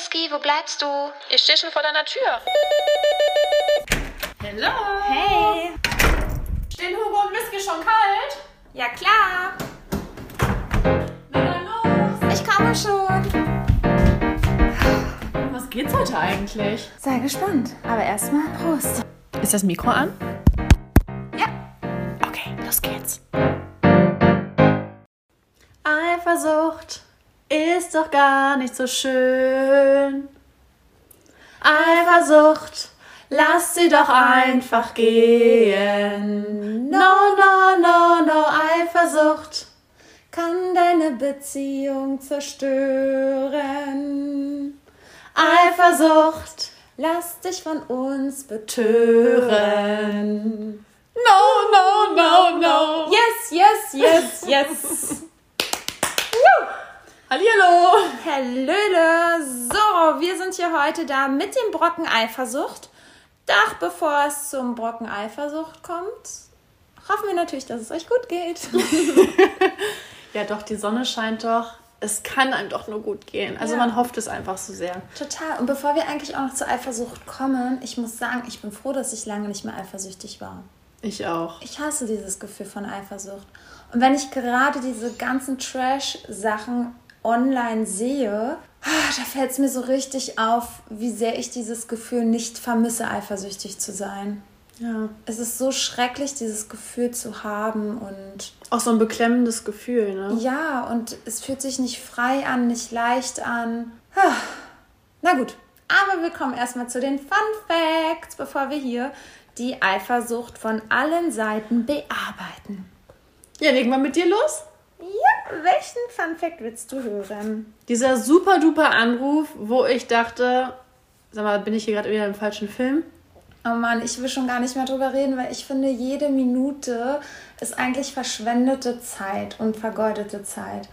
Whisky, wo bleibst du? Ich stehe schon vor deiner Tür. Hallo. Hey. Stehen Hugo und Whisky schon kalt? Ja, klar. Na dann los. Ich komme schon. Was geht's heute eigentlich? Sei gespannt. Aber erstmal Prost. Ist das Mikro an? Ja. Okay, los geht's. Eifersucht ist doch gar nicht so schön. Eifersucht, lass sie doch einfach gehen. No, no, no, no, Eifersucht kann deine Beziehung zerstören. Eifersucht, lass dich von uns betören. No, no, no, no. Yes, yes, yes, yes. Hallihallo. Hallöle. So, wir sind hier heute da mit dem Brocken Eifersucht. Doch bevor es zum Brocken Eifersucht kommt, hoffen wir natürlich, dass es euch gut geht. Ja, doch, die Sonne scheint doch. Es kann einem doch nur gut gehen. Also Ja. man hofft es einfach so sehr. Total. Und bevor wir eigentlich auch noch zur Eifersucht kommen, ich muss sagen, ich bin froh, dass ich lange nicht mehr eifersüchtig war. Ich auch. Ich hasse dieses Gefühl von Eifersucht. Und wenn ich gerade diese ganzen Trash-Sachen online sehe, ah, da fällt es mir so richtig auf, wie sehr ich dieses Gefühl nicht vermisse, eifersüchtig zu sein. Ja. Es ist so schrecklich, dieses Gefühl zu haben und Auch so ein beklemmendes Gefühl, ne? ja, und es fühlt sich nicht frei an, nicht leicht an. Ah, Na gut, aber wir kommen erstmal zu den Fun Facts, bevor wir hier die Eifersucht von allen Seiten bearbeiten. Ja, legen wir mit dir los. Ja, welchen Fun Fact willst du hören? Dieser super duper Anruf, wo ich dachte, sag mal, bin ich hier gerade wieder im falschen Film? Oh Mann, ich will schon gar nicht mehr drüber reden, weil ich finde, jede Minute ist eigentlich verschwendete Zeit und vergeudete Zeit.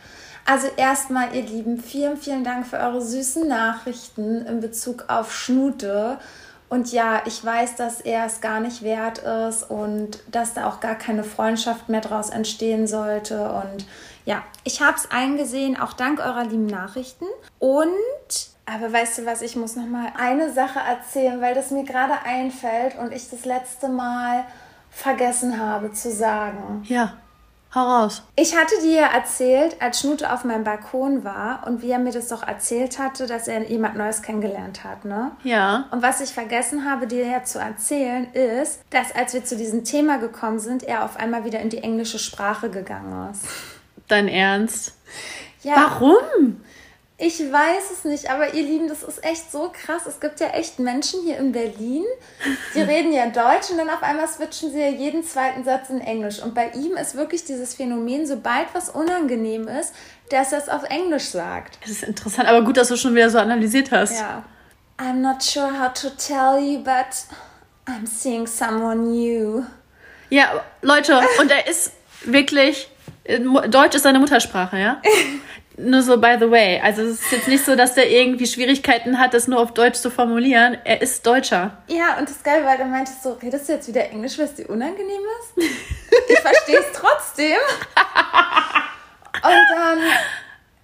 Also erstmal, ihr Lieben, vielen, vielen Dank für eure süßen Nachrichten in Bezug auf Schnute. Und ja, ich weiß, dass er es gar nicht wert ist und dass da auch gar keine Freundschaft mehr draus entstehen sollte. Und ja, ich habe es eingesehen, auch dank eurer lieben Nachrichten. Und, aber weißt du was, ich muss noch mal eine Sache erzählen, weil das mir gerade einfällt und ich das letzte Mal vergessen habe zu sagen. Ja, hau raus. Ich hatte dir ja erzählt, als Schnute auf meinem Balkon war und wie er mir das doch erzählt hatte, dass er jemand Neues kennengelernt hat, ne? Ja. Und was ich vergessen habe, dir ja zu erzählen, ist, dass als wir zu diesem Thema gekommen sind, er auf einmal wieder in die englische Sprache gegangen ist. Dein Ernst? Ja, Warum? Ich weiß es nicht, aber ihr Lieben, das ist echt so krass. Es gibt ja echt Menschen hier in Berlin, die reden ja Deutsch und dann auf einmal switchen sie ja jeden zweiten Satz in Englisch. Und bei ihm ist wirklich dieses Phänomen, sobald was unangenehm ist, dass er es auf Englisch sagt. Das ist interessant, aber gut, dass du schon wieder so analysiert hast. Ja. I'm not sure how to tell you, but I'm seeing someone new. Ja, Leute, und er ist wirklich. äh, Deutsch ist seine Muttersprache, ja? nur so by the way. Also es ist jetzt nicht so, dass der irgendwie Schwierigkeiten hat, das nur auf Deutsch zu formulieren. Er ist Deutscher. Ja, und das Geile war, er meinte so, redest du jetzt wieder Englisch, weil es dir unangenehm ist? Ich verstehe es trotzdem. Und dann,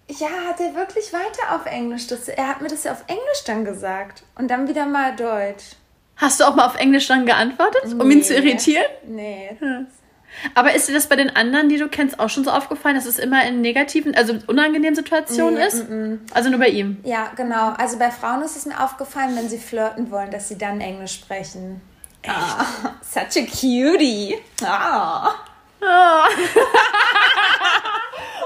ja, hat er wirklich weiter auf Englisch. Das, er hat mir das ja auf Englisch dann gesagt. Und dann wieder mal Deutsch. Hast du auch mal auf Englisch dann geantwortet, um ihn zu Nee. irritieren? Nee. Aber ist dir das bei den anderen, die du kennst, auch schon so aufgefallen, dass es immer in negativen, also unangenehmen Situationen Nee, ist? Also nur bei ihm. Ja, genau. Also bei Frauen ist es mir aufgefallen, wenn sie flirten wollen, dass sie dann Englisch sprechen. Ah, such a cutie. Ah.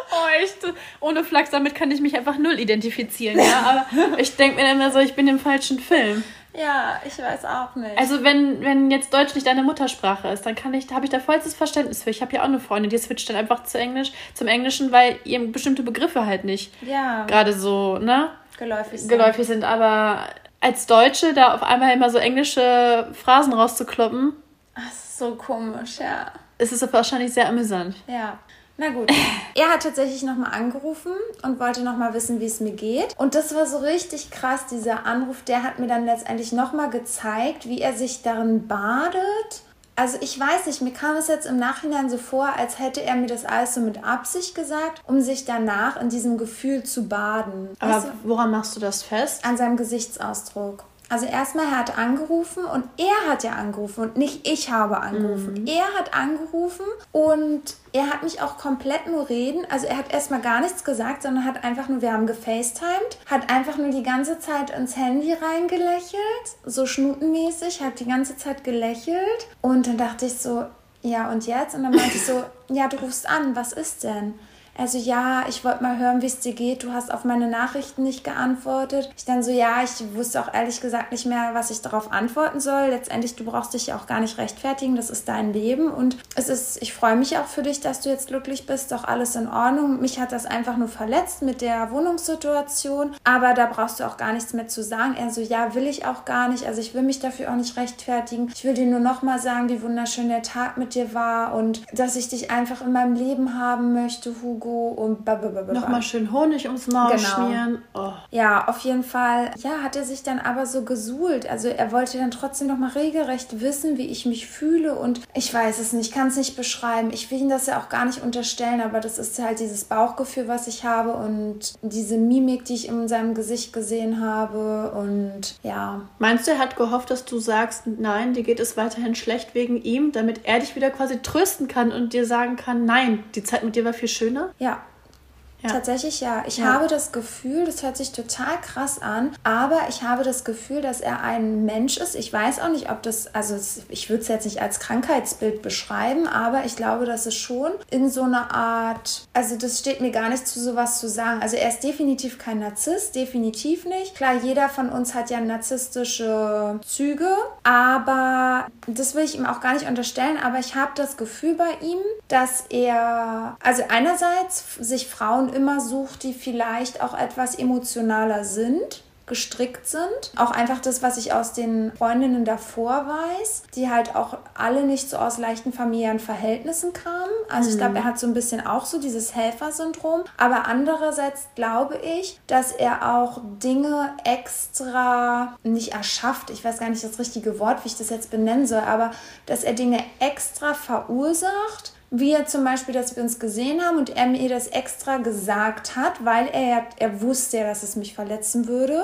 Oh, echt. Ohne Flachs, damit kann ich mich einfach null identifizieren, ja. Aber ich denke mir dann immer so, ich bin im falschen Film. Ja, ich weiß auch nicht. Also wenn, wenn jetzt Deutsch nicht deine Muttersprache ist, dann kann ich, habe ich da vollstes Verständnis für. Ich habe ja auch eine Freundin, die switcht dann einfach zu Englisch, zum Englischen, weil ihr bestimmte Begriffe halt nicht ja, gerade so, ne, geläufig. sind. geläufig sind. Aber als Deutsche da auf einmal immer so englische Phrasen rauszukloppen, Das ist so komisch, ja. ist es wahrscheinlich sehr amüsant. Ja. Na gut. Er hat tatsächlich nochmal angerufen und wollte nochmal wissen, wie es mir geht. Und das war so richtig krass, dieser Anruf. Der hat mir dann letztendlich nochmal gezeigt, wie er sich darin badet, Also ich weiß nicht, mir kam es jetzt im Nachhinein so vor, als hätte er mir das alles so mit Absicht gesagt, um sich danach in diesem Gefühl zu baden. Aber Weißt du? woran machst du das fest? An seinem Gesichtsausdruck. Also erstmal, er hat angerufen und er hat ja angerufen und nicht ich habe angerufen. Er hat angerufen und er hat mich auch komplett nur reden. Also er hat erstmal gar nichts gesagt, sondern hat einfach nur, wir haben gefacetimed, hat einfach nur die ganze Zeit ins Handy reingelächelt, so schnutenmäßig, hat die ganze Zeit gelächelt. Und dann dachte ich so, ja und jetzt? Und dann meinte ich so, ja, du rufst an, was ist denn? Also ja, ich wollte mal hören, wie es dir geht. Du hast auf meine Nachrichten nicht geantwortet. Ich dann so, ja, ich wusste auch ehrlich gesagt nicht mehr, was ich darauf antworten soll. Letztendlich, du brauchst dich ja auch gar nicht rechtfertigen. Das ist dein Leben. Und es ist, ich freue mich auch für dich, dass du jetzt glücklich bist. Doch alles in Ordnung. Mich hat das einfach nur verletzt mit der Wohnungssituation. Aber da brauchst du auch gar nichts mehr zu sagen. Er so, ja, will ich auch gar nicht. Also ich will mich dafür auch nicht rechtfertigen. Ich will dir nur noch mal sagen, wie wunderschön der Tag mit dir war und dass ich dich einfach in meinem Leben haben möchte, Hugo und blablabla. Nochmal schön Honig ums Maul Genau. schmieren. Oh. Ja, auf jeden Fall. Ja, hat er sich dann aber so gesuhlt. Also er wollte dann trotzdem noch mal regelrecht wissen, wie ich mich fühle und ich weiß es nicht, kann es nicht beschreiben. Ich will ihm das ja auch gar nicht unterstellen, aber das ist halt dieses Bauchgefühl, was ich habe und diese Mimik, die ich in seinem Gesicht gesehen habe und ja. Meinst du, er hat gehofft, dass du sagst, nein, dir geht es weiterhin schlecht wegen ihm, damit er dich wieder quasi trösten kann und dir sagen kann, nein, die Zeit mit dir war viel schöner? Ja. Ja. Tatsächlich ja. Ich Ja. habe das Gefühl, das hört sich total krass an, aber ich habe das Gefühl, dass er ein Mensch ist. Ich weiß auch nicht, ob das, also ich würde es jetzt nicht als Krankheitsbild beschreiben, aber ich glaube, dass es schon in so einer Art, also das steht mir gar nicht zu, sowas zu sagen. Also er ist definitiv kein Narzisst, definitiv nicht. Klar, jeder von uns hat ja narzisstische Züge, aber das will ich ihm auch gar nicht unterstellen, aber ich habe das Gefühl bei ihm, dass er, also einerseits sich Frauen immer sucht, die vielleicht auch etwas emotionaler sind gestrickt sind. Auch einfach das, was ich aus den Freundinnen davor weiß, die halt auch alle nicht so aus leichten familiären Verhältnissen kamen. Also ich glaube, er hat so ein bisschen auch so dieses Helfersyndrom. Aber andererseits glaube ich, dass er auch Dinge extra nicht erschafft. Ich weiß gar nicht das richtige Wort, wie ich das jetzt benennen soll, aber dass er Dinge extra verursacht, wie er zum Beispiel, dass wir uns gesehen haben und er mir das extra gesagt hat, weil er, er wusste ja, dass es mich verletzen würde,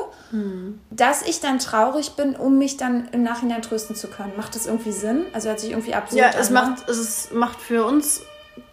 dass ich dann traurig bin, um mich dann im Nachhinein trösten zu können. Macht das irgendwie Sinn? Also hört sich irgendwie absurd Ja, es ne? macht, es macht für uns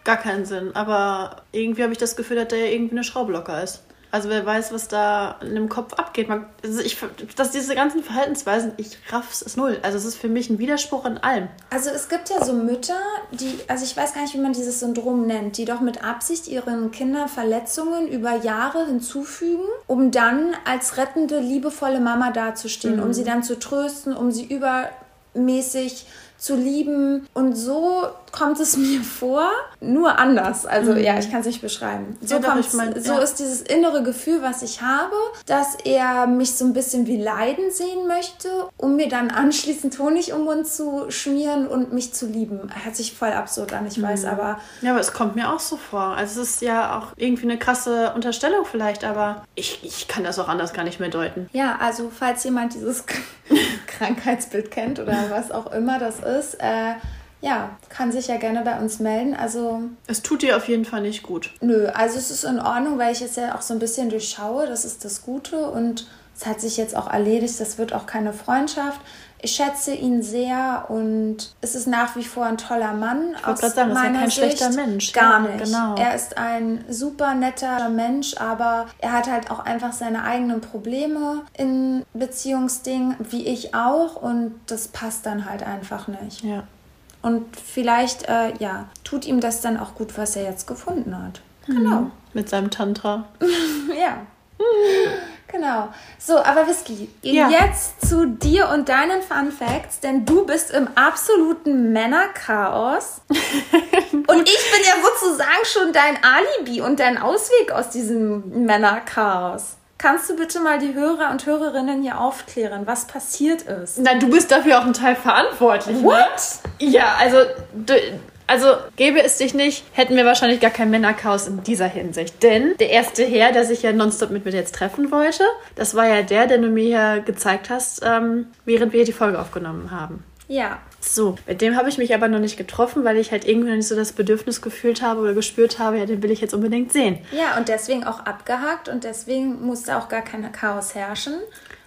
gar keinen Sinn. Aber irgendwie habe ich das Gefühl, dass der irgendwie eine Schraube locker ist. Also wer weiß, was da in dem Kopf abgeht. Man, also ich, dass diese ganzen Verhaltensweisen, ich raff's ist null. Also es ist für mich ein Widerspruch in allem. Also es gibt ja so Mütter, die, also ich weiß gar nicht, wie man dieses Syndrom nennt, die doch mit Absicht ihren Kindern Verletzungen über Jahre hinzufügen, um dann als rettende, liebevolle Mama dazustehen, um sie dann zu trösten, um sie übermäßig zu lieben. Und so kommt es mir vor, nur anders. Also ja, ich kann es nicht beschreiben. So, Ja, ich mein, so ja. ist dieses innere Gefühl, was ich habe, dass er mich so ein bisschen wie leiden sehen möchte, um mir dann anschließend Honig um den Mund zu schmieren und mich zu lieben. Hört sich voll absurd an, ich Mhm. weiß, aber Ja, aber es kommt mir auch so vor. Also es ist ja auch irgendwie eine krasse Unterstellung vielleicht, aber ich, ich kann das auch anders gar nicht mehr deuten. ja, also falls jemand dieses Krankheitsbild kennt oder was auch immer das ist, äh, ja, kann sich ja gerne bei uns melden. Also Es tut dir auf jeden Fall nicht gut. Nö, also es ist in Ordnung, weil ich es ja auch so ein bisschen durchschaue. Das ist das Gute und es hat sich jetzt auch erledigt. Das wird auch keine Freundschaft. Ich schätze ihn sehr und es ist nach wie vor ein toller Mann. Ich wollte gerade sagen, ist ja kein schlechter Mensch. Gar Ja, nicht. genau. Er ist ein super netter Mensch, aber er hat halt auch einfach seine eigenen Probleme in Beziehungsdingen, wie ich auch. Und das passt dann halt einfach nicht. Ja. Und vielleicht, äh, ja, tut ihm das dann auch gut, was er jetzt gefunden hat. Genau. Mit seinem Tantra. Ja. Genau. So, aber Whisky, Ja. jetzt zu dir und deinen Fun Facts, denn du bist im absoluten Männerchaos. und ich bin ja sozusagen schon dein Alibi und dein Ausweg aus diesem Männerchaos. Kannst du bitte mal die Hörer und Hörerinnen hier aufklären, was passiert ist? Nein, du bist dafür auch ein Teil verantwortlich. Ne? What? Ja, also, du, also gäbe es dich nicht, hätten wir wahrscheinlich gar kein Männerchaos in dieser Hinsicht. Denn der erste Herr, der sich ja nonstop mit mir jetzt treffen wollte, das war ja der, den du mir hier gezeigt hast, ähm, während wir die Folge aufgenommen haben. Ja. So, mit dem habe ich mich aber noch nicht getroffen, weil ich halt irgendwie noch nicht so das Bedürfnis gefühlt habe oder gespürt habe, ja, den will ich jetzt unbedingt sehen. Ja, und deswegen auch abgehakt und deswegen musste auch gar kein Chaos herrschen.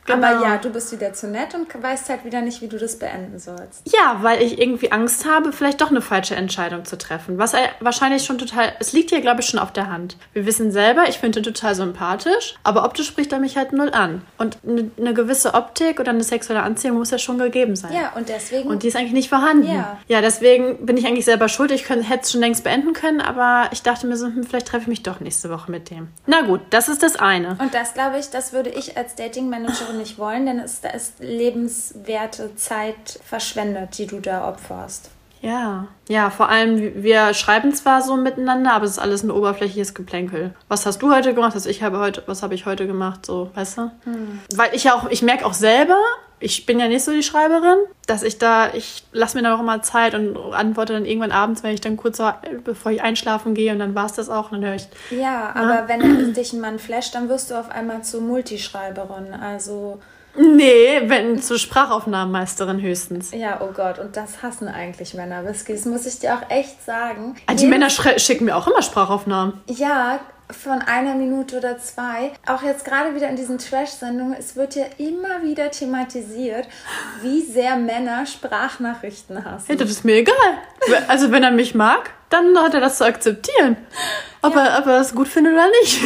Genau. Aber ja, du bist wieder zu nett und weißt halt wieder nicht, wie du das beenden sollst. Ja, weil ich irgendwie Angst habe, vielleicht doch eine falsche Entscheidung zu treffen. Was er wahrscheinlich schon total. Es liegt hier, glaube ich, schon auf der Hand. Wir wissen selber, ich finde ihn total sympathisch, aber optisch spricht er mich halt null an. Und eine, eine gewisse Optik oder eine sexuelle Anziehung muss ja schon gegeben sein. Ja, und deswegen. Und die ist eigentlich nicht vorhanden. Ja. ja deswegen bin ich eigentlich selber schuld. Ich hätte es schon längst beenden können, aber ich dachte mir so, hm, vielleicht treffe ich mich doch nächste Woche mit dem. Na gut, das ist das eine. Und das, glaube ich, das würde ich als Dating-Managerin nicht wollen, denn es da ist lebenswerte Zeit verschwendet, die du da opferst. Ja, ja, vor allem, wir schreiben zwar so miteinander, aber es ist alles ein oberflächliches Geplänkel. Was hast du heute gemacht? Was, ich habe heute, was habe ich heute gemacht? So, weißt du? Weil ich ja auch, ich merke auch selber, ich bin ja nicht so die Schreiberin, dass ich da, ich lasse mir dann auch immer Zeit und antworte dann irgendwann abends, wenn ich dann kurz, bevor ich einschlafen gehe und dann war es das auch und dann höre ich, Ja, aber wenn dich ein Mann flasht, dann wirst du auf einmal zur Multischreiberin. Also, nee, wenn zur Sprachaufnahmenmeisterin höchstens. ja, oh Gott, und das hassen eigentlich Männer, Whisky. Das muss ich dir auch echt sagen. Ah, Die Männer schicken mir auch immer Sprachaufnahmen. Ja, von einer Minute oder zwei. Auch jetzt gerade wieder in diesen Trash-Sendungen, es wird ja immer wieder thematisiert, wie sehr Männer Sprachnachrichten hassen. Hey, das ist mir egal. Also wenn er mich mag, dann hat er das zu akzeptieren. Ob, er, ob er es gut findet oder nicht.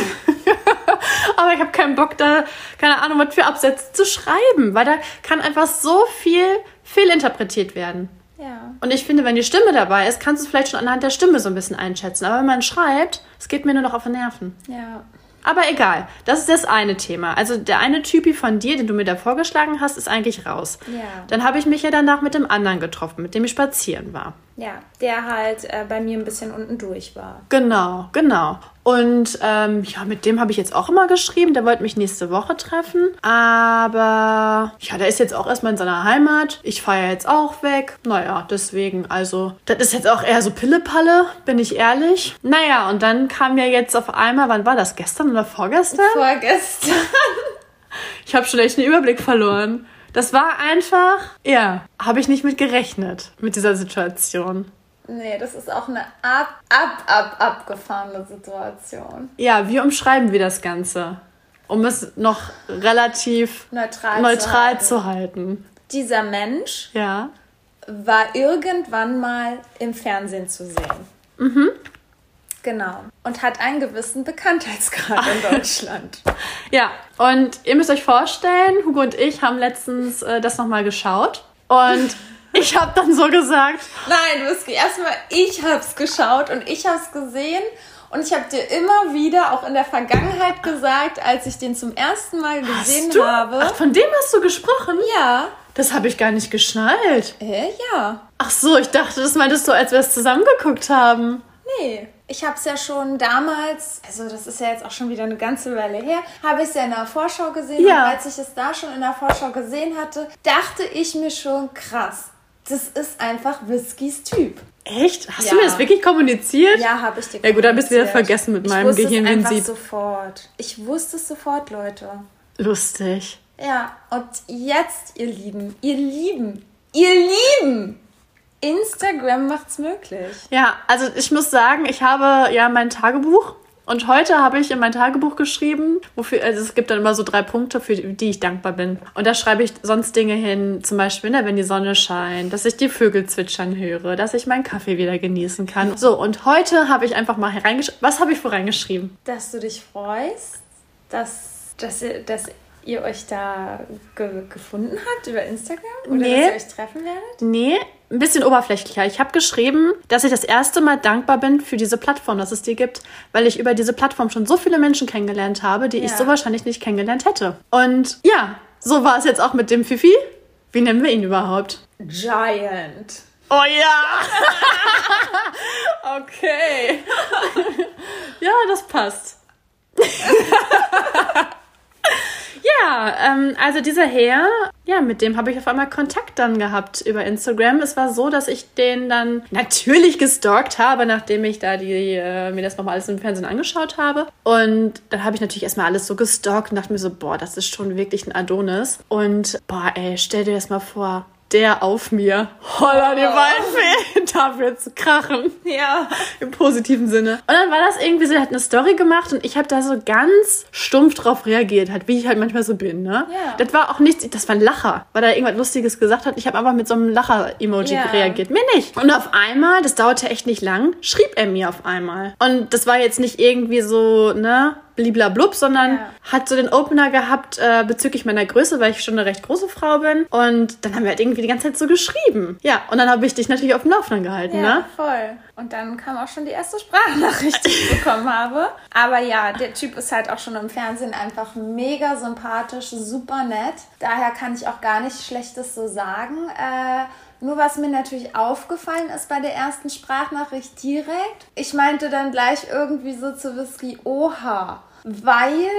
Aber ich habe keinen Bock, da, keine Ahnung, was für Absätze zu schreiben, weil da kann einfach so viel fehlinterpretiert werden. Ja. Und ich finde, wenn die Stimme dabei ist, kannst du es vielleicht schon anhand der Stimme so ein bisschen einschätzen. Aber wenn man schreibt, es geht mir nur noch auf die Nerven. Ja. Aber egal, das ist das eine Thema. Also der eine Typi von dir, den du mir da vorgeschlagen hast, ist eigentlich raus. Ja. Dann habe ich mich ja danach mit dem anderen getroffen, mit dem ich spazieren war. Ja, der halt äh, bei mir ein bisschen unten durch war. Genau, genau. Und ähm, ja, mit dem habe ich jetzt auch immer geschrieben. Der wollte mich nächste Woche treffen. Aber ja, der ist jetzt auch erstmal in seiner Heimat. Ich fahre ja jetzt auch weg. Naja, deswegen, also, das ist jetzt auch eher so Pillepalle, bin ich ehrlich. Naja, und dann kam ja jetzt auf einmal, wann war das? Gestern oder vorgestern? Vorgestern. Ich habe schon echt einen Überblick verloren. Das war einfach, ja, habe ich nicht mit gerechnet, mit dieser Situation. Nee, das ist auch eine ab, ab, ab, abgefahrene Situation. Ja, wie umschreiben wir das Ganze? Um es noch relativ Neutral, neutral zu zu halten. halten. Dieser Mensch Ja. war irgendwann mal im Fernsehen zu sehen. Mhm. Genau. Und hat einen gewissen Bekanntheitsgrad in Deutschland. Ja, und ihr müsst euch vorstellen, Hugo und ich haben letztens äh, das nochmal geschaut. Und ich habe dann so gesagt, Nein, Whisky, erstmal, ich hab's geschaut und ich hab's gesehen. Und ich habe dir immer wieder, auch in der Vergangenheit gesagt, als ich den zum ersten Mal gesehen hast du? habe. Ach, von dem hast du gesprochen? ja. Das habe ich gar nicht geschnallt. Äh, ja. Ach so, ich dachte, das meintest du, als wir es zusammengeguckt haben. Nee. Ich habe es ja schon damals, also das ist ja jetzt auch schon wieder eine ganze Weile her, habe ich es ja in der Vorschau gesehen. Ja. Und als ich es da schon in der Vorschau gesehen hatte, dachte ich mir schon, krass, das ist einfach Whiskys Typ. Echt? Hast Ja. du mir das wirklich kommuniziert? Ja, habe ich dir Ja gut, dann bist du wieder vergessen mit ich meinem wusste Gehirn es wie ein einfach Sieb. sofort. Ich wusste es sofort, Leute. Lustig. Ja, und jetzt, ihr Lieben, ihr Lieben, ihr Lieben, Instagram macht's möglich. Ja, also ich muss sagen, ich habe ja mein Tagebuch und heute habe ich in mein Tagebuch geschrieben, wofür, also es gibt dann immer so drei Punkte, für die ich dankbar bin. Und da schreibe ich sonst Dinge hin, zum Beispiel, ne, wenn die Sonne scheint, dass ich die Vögel zwitschern höre, dass ich meinen Kaffee wieder genießen kann. So, und heute habe ich einfach mal reingeschrieben. Was habe ich vor reingeschrieben? Dass du dich freust, dass, dass, ihr, dass ihr euch da ge gefunden habt über Instagram? Oder Nee. dass ihr euch treffen werdet? Nee, ein bisschen oberflächlicher. Ich habe geschrieben, dass ich das erste Mal dankbar bin für diese Plattform, dass es die gibt, weil ich über diese Plattform schon so viele Menschen kennengelernt habe, die ich Ja. so wahrscheinlich nicht kennengelernt hätte. Und ja, so war es jetzt auch mit dem Fifi. Wie nennen wir ihn überhaupt? Giant. Oh ja! okay. ja, das passt. ja, ähm, also dieser Herr, ja, mit dem habe ich auf einmal Kontakt dann gehabt über Instagram. Es war so, dass ich den dann natürlich gestalkt habe, nachdem ich da die, äh, mir das nochmal alles im Fernsehen angeschaut habe. Und dann habe ich natürlich erstmal alles so gestalkt und dachte mir so, boah, das ist schon wirklich ein Adonis. Und boah, ey, stell dir das mal vor. Der auf mir. Holla, die Waldfee. Darf jetzt krachen. Ja. Im positiven Sinne. Und dann war das irgendwie so, er hat eine Story gemacht und ich habe da so ganz stumpf drauf reagiert, halt, wie ich halt manchmal so bin, ne? Ja. Das war auch nichts, das war ein Lacher, weil er irgendwas Lustiges gesagt hat. Ich habe einfach mit so einem Lacher-Emoji Ja. reagiert. Mir nicht. Und auf einmal, das dauerte echt nicht lang, schrieb er mir auf einmal. Und das war jetzt nicht irgendwie so, ne? Bliblablub, sondern Ja. hat so den Opener gehabt äh, bezüglich meiner Größe, weil ich schon eine recht große Frau bin. Und dann haben wir halt irgendwie die ganze Zeit so geschrieben. Ja, und dann habe ich dich natürlich auf dem Laufenden gehalten, Ja, ne? voll. Und dann kam auch schon die erste Sprachnachricht, die ich bekommen habe. Aber ja, der Typ ist halt auch schon im Fernsehen einfach mega sympathisch, super nett. Daher kann ich auch gar nichts Schlechtes so sagen. Äh, nur was mir natürlich aufgefallen ist bei der ersten Sprachnachricht direkt, ich meinte dann gleich irgendwie so zu Whisky, oha, weil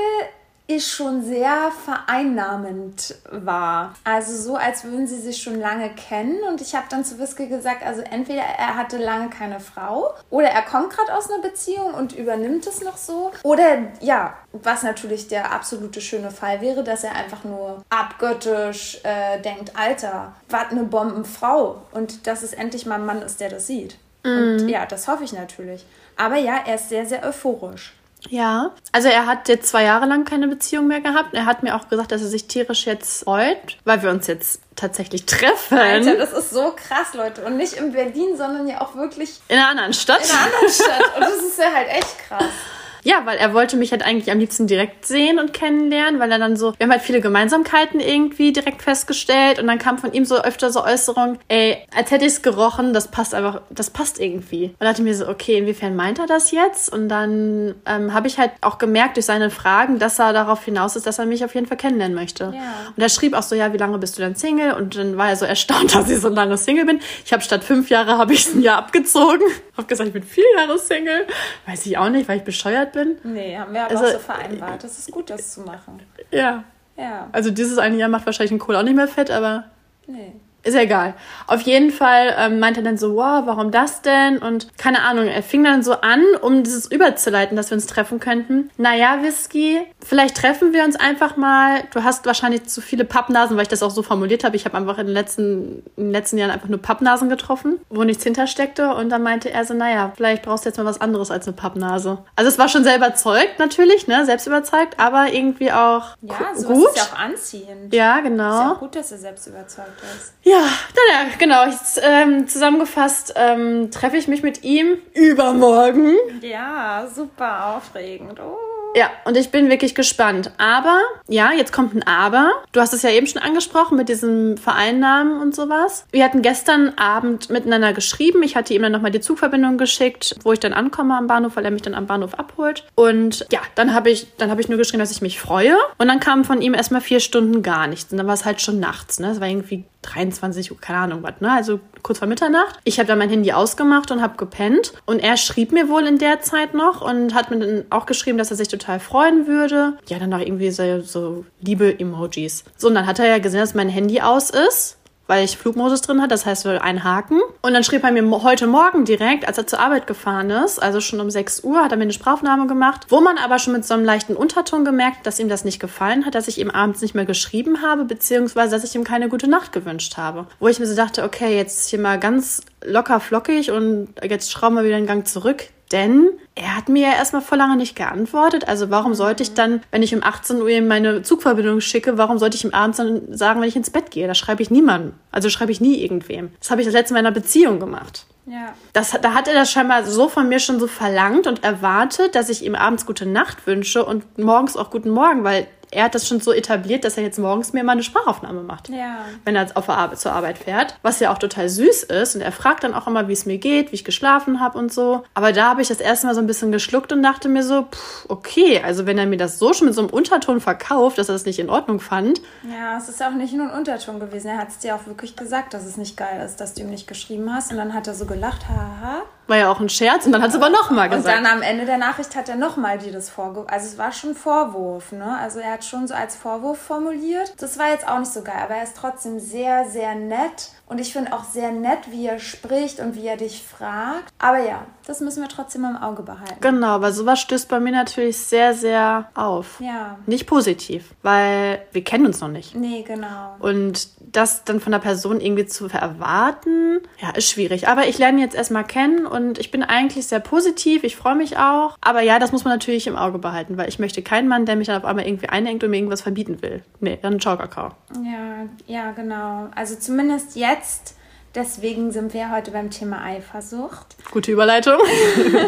ich schon sehr vereinnahmend war. Also so, als würden sie sich schon lange kennen. Und ich habe dann zu Whisky gesagt, also entweder er hatte lange keine Frau oder er kommt gerade aus einer Beziehung und übernimmt es noch so. Oder ja, was natürlich der absolute schöne Fall wäre, dass er einfach nur abgöttisch äh, denkt, Alter, was eine Bombenfrau. Und dass es endlich mal ein Mann ist, der das sieht. Und ja, das hoffe ich natürlich. Aber ja, er ist sehr, sehr euphorisch. Ja. Also er hat jetzt zwei Jahre lang keine Beziehung mehr gehabt. Er hat mir auch gesagt, dass er sich tierisch jetzt freut, weil wir uns jetzt tatsächlich treffen. Alter, das ist so krass, Leute. Und nicht in Berlin, sondern ja auch wirklich in einer anderen Stadt. in einer anderen Stadt. Und das ist ja halt echt krass. Ja, weil er wollte mich halt eigentlich am liebsten direkt sehen und kennenlernen, weil er dann so, wir haben halt viele Gemeinsamkeiten irgendwie direkt festgestellt und dann kam von ihm so öfter so Äußerungen, ey, als hätte ich es gerochen, das passt einfach, das passt irgendwie. Und da dachte ich mir so, okay, inwiefern meint er das jetzt? Und dann ähm, habe ich halt auch gemerkt durch seine Fragen, dass er darauf hinaus ist, dass er mich auf jeden Fall kennenlernen möchte. Ja. Und er schrieb auch so, ja, wie lange bist du denn Single? Und dann war er so erstaunt, dass ich so lange Single bin. Ich habe statt fünf Jahre, habe ich ein Jahr abgezogen. Hab gesagt, ich bin vier Jahre Single. Weiß ich auch nicht, weil ich bescheuert bin. Nee, haben wir aber Also- auch so vereinbart. Das ist gut, das zu machen. Ja. Ja, Also dieses eine Jahr macht wahrscheinlich ein Kohl auch nicht mehr fett, aber nee. Ist ja egal. Auf jeden Fall ähm, meinte er dann so, wow, warum das denn? Und keine Ahnung, er fing dann so an, um dieses überzuleiten, dass wir uns treffen könnten. Naja, Whisky, vielleicht treffen wir uns einfach mal. Du hast wahrscheinlich zu viele Pappnasen, weil ich das auch so formuliert habe. Ich habe einfach in den, letzten, in den letzten Jahren einfach nur Pappnasen getroffen, wo nichts hintersteckte. Und dann meinte er so, naja, vielleicht brauchst du jetzt mal was anderes als eine Pappnase. Also es war schon sehr überzeugt natürlich, ne, selbst überzeugt, aber irgendwie auch Ja, gu- sowas gut. ist ja auch anziehend. Ja, Ist ja genau. auch gut, dass er selbst überzeugt ist. Ja, naja, genau. Jetzt, ähm, zusammengefasst ähm, treffe ich mich mit ihm übermorgen. Ja, super aufregend. Oh. Ja, und ich bin wirklich gespannt. Aber, ja, jetzt kommt ein Aber. Du hast es ja eben schon angesprochen mit diesem Vereinnahmen und sowas. Wir hatten gestern Abend miteinander geschrieben. Ich hatte ihm dann nochmal die Zugverbindung geschickt, wo ich dann ankomme am Bahnhof, weil er mich dann am Bahnhof abholt. Und ja, dann habe ich, dann ich nur geschrieben, dass ich mich freue. Und dann kam von ihm erstmal vier Stunden gar nichts. Und dann war es halt schon nachts, ne? Es war irgendwie 23 Uhr, keine Ahnung was, ne? Also kurz vor Mitternacht. Ich habe dann mein Handy ausgemacht und habe gepennt. Und er schrieb mir wohl in der Zeit noch und hat mir dann auch geschrieben, dass er sich total freuen würde. Ja, dann noch irgendwie so, so liebe Emojis. So, und dann hat er ja gesehen, dass mein Handy aus ist weil ich Flugmodus drin hatte, das heißt ein Haken. Und dann schrieb er mir heute Morgen direkt, als er zur Arbeit gefahren ist, also schon um 6 Uhr, hat er mir eine Sprachaufnahme gemacht, wo man aber schon mit so einem leichten Unterton gemerkt, dass ihm das nicht gefallen hat, dass ich ihm abends nicht mehr geschrieben habe, beziehungsweise dass ich ihm keine gute Nacht gewünscht habe. Wo ich mir so dachte, okay, jetzt hier mal ganz locker flockig und jetzt schrauben wir wieder den Gang zurück. Denn er hat mir ja erstmal vor lange nicht geantwortet. Also warum sollte ich dann, wenn ich um 18 Uhr ihm meine Zugverbindung schicke, warum sollte ich ihm abends dann sagen, wenn ich ins Bett gehe? Da schreibe ich niemandem. Also schreibe ich nie irgendwem. Das habe ich das letzte Mal in einer Beziehung gemacht. Ja. Das, da hat er das scheinbar so von mir schon so verlangt und erwartet, dass ich ihm abends gute Nacht wünsche und morgens auch guten Morgen, weil er hat das schon so etabliert, dass er jetzt morgens mir mal eine Sprachaufnahme macht Ja. wenn er auf Arbeit, zur Arbeit fährt, was ja auch total süß ist. Und er fragt dann auch immer, wie es mir geht, wie ich geschlafen habe und so. Aber da habe ich das erste Mal so ein bisschen geschluckt und dachte mir so, pff, okay, also wenn er mir das so schon mit so einem Unterton verkauft, dass er das nicht in Ordnung fand, Ja, es ist auch nicht nur ein Unterton gewesen. Er hat es dir auch wirklich gesagt, dass es nicht geil ist, dass du ihm nicht geschrieben hast. Und dann hat er so gelacht, haha. War ja auch ein Scherz und dann hat es aber nochmal Und gesagt. dann am Ende der Nachricht hat er nochmal dir das vorgeworfen. Also es war schon Vorwurf, ne? Also er hat schon so als Vorwurf formuliert. Das war jetzt auch nicht so geil, aber er ist trotzdem sehr, sehr nett. Und ich finde auch sehr nett, wie er spricht und wie er dich fragt. Aber ja, das müssen wir trotzdem im Auge behalten. Genau, aber sowas stößt bei mir natürlich sehr, sehr auf. Ja. Nicht positiv, weil wir kennen uns noch nicht. Nee, genau. Und das dann von der Person irgendwie zu erwarten, ja, ist schwierig. Aber ich lerne jetzt erstmal kennen und ich bin eigentlich sehr positiv. Ich freue mich auch. Aber ja, das muss man natürlich im Auge behalten, weil ich möchte keinen Mann, der mich dann auf einmal irgendwie einengt und mir irgendwas verbieten will. Nee, dann ciao Kakao. Ja, ja, genau. Also zumindest jetzt. Deswegen sind wir heute beim Thema Eifersucht. Gute Überleitung.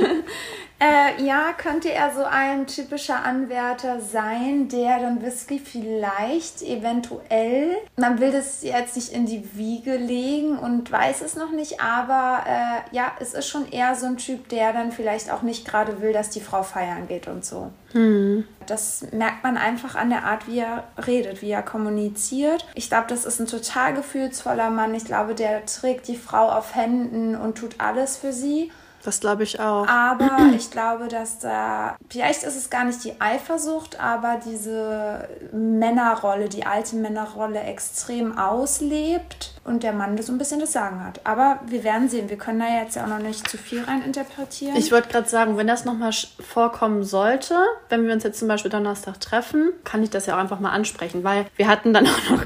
Äh, ja, könnte er so ein typischer Anwärter sein, der dann Whisky vielleicht eventuell, man will das jetzt nicht in die Wiege legen und weiß es noch nicht, aber äh, ja, es ist schon eher so ein Typ, der dann vielleicht auch nicht gerade will, dass die Frau feiern geht und so. Hm. Das merkt man einfach an der Art, wie er redet, wie er kommuniziert. Ich glaube, das ist ein total gefühlsvoller Mann. Ich glaube, der trägt die Frau auf Händen und tut alles für sie. Das glaube ich auch. Aber ich glaube, dass da, vielleicht ist es gar nicht die Eifersucht, aber diese Männerrolle, die alte Männerrolle extrem auslebt und der Mann so ein bisschen das Sagen hat. Aber wir werden sehen, wir können da jetzt ja auch noch nicht zu viel rein interpretieren. Ich wollte gerade sagen, wenn das nochmal vorkommen sollte, wenn wir uns jetzt zum Beispiel Donnerstag treffen, kann ich das ja auch einfach mal ansprechen, weil wir hatten dann auch noch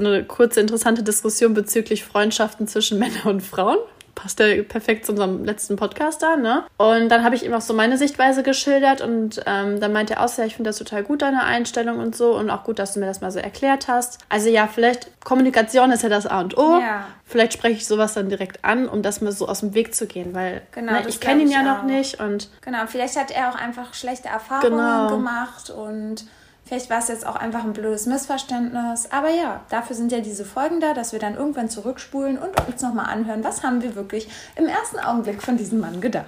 eine kurze interessante Diskussion bezüglich Freundschaften zwischen Männern und Frauen passt ja perfekt zu unserem letzten Podcast da, ne? Und dann habe ich ihm auch so meine Sichtweise geschildert und ähm, dann meinte er auch ja, ich finde das total gut, deine Einstellung und so und auch gut, dass du mir das mal so erklärt hast. Also ja, vielleicht Kommunikation ist ja das A und O. Ja. Vielleicht spreche ich sowas dann direkt an, um das mal so aus dem Weg zu gehen, weil Genau, ne, ich kenne ihn ja ich noch auch. nicht und Genau, vielleicht hat er auch einfach schlechte Erfahrungen Genau. gemacht und vielleicht war es jetzt auch einfach ein blödes Missverständnis. Aber ja, dafür sind ja diese Folgen da, dass wir dann irgendwann zurückspulen und uns nochmal anhören, was haben wir wirklich im ersten Augenblick von diesem Mann gedacht.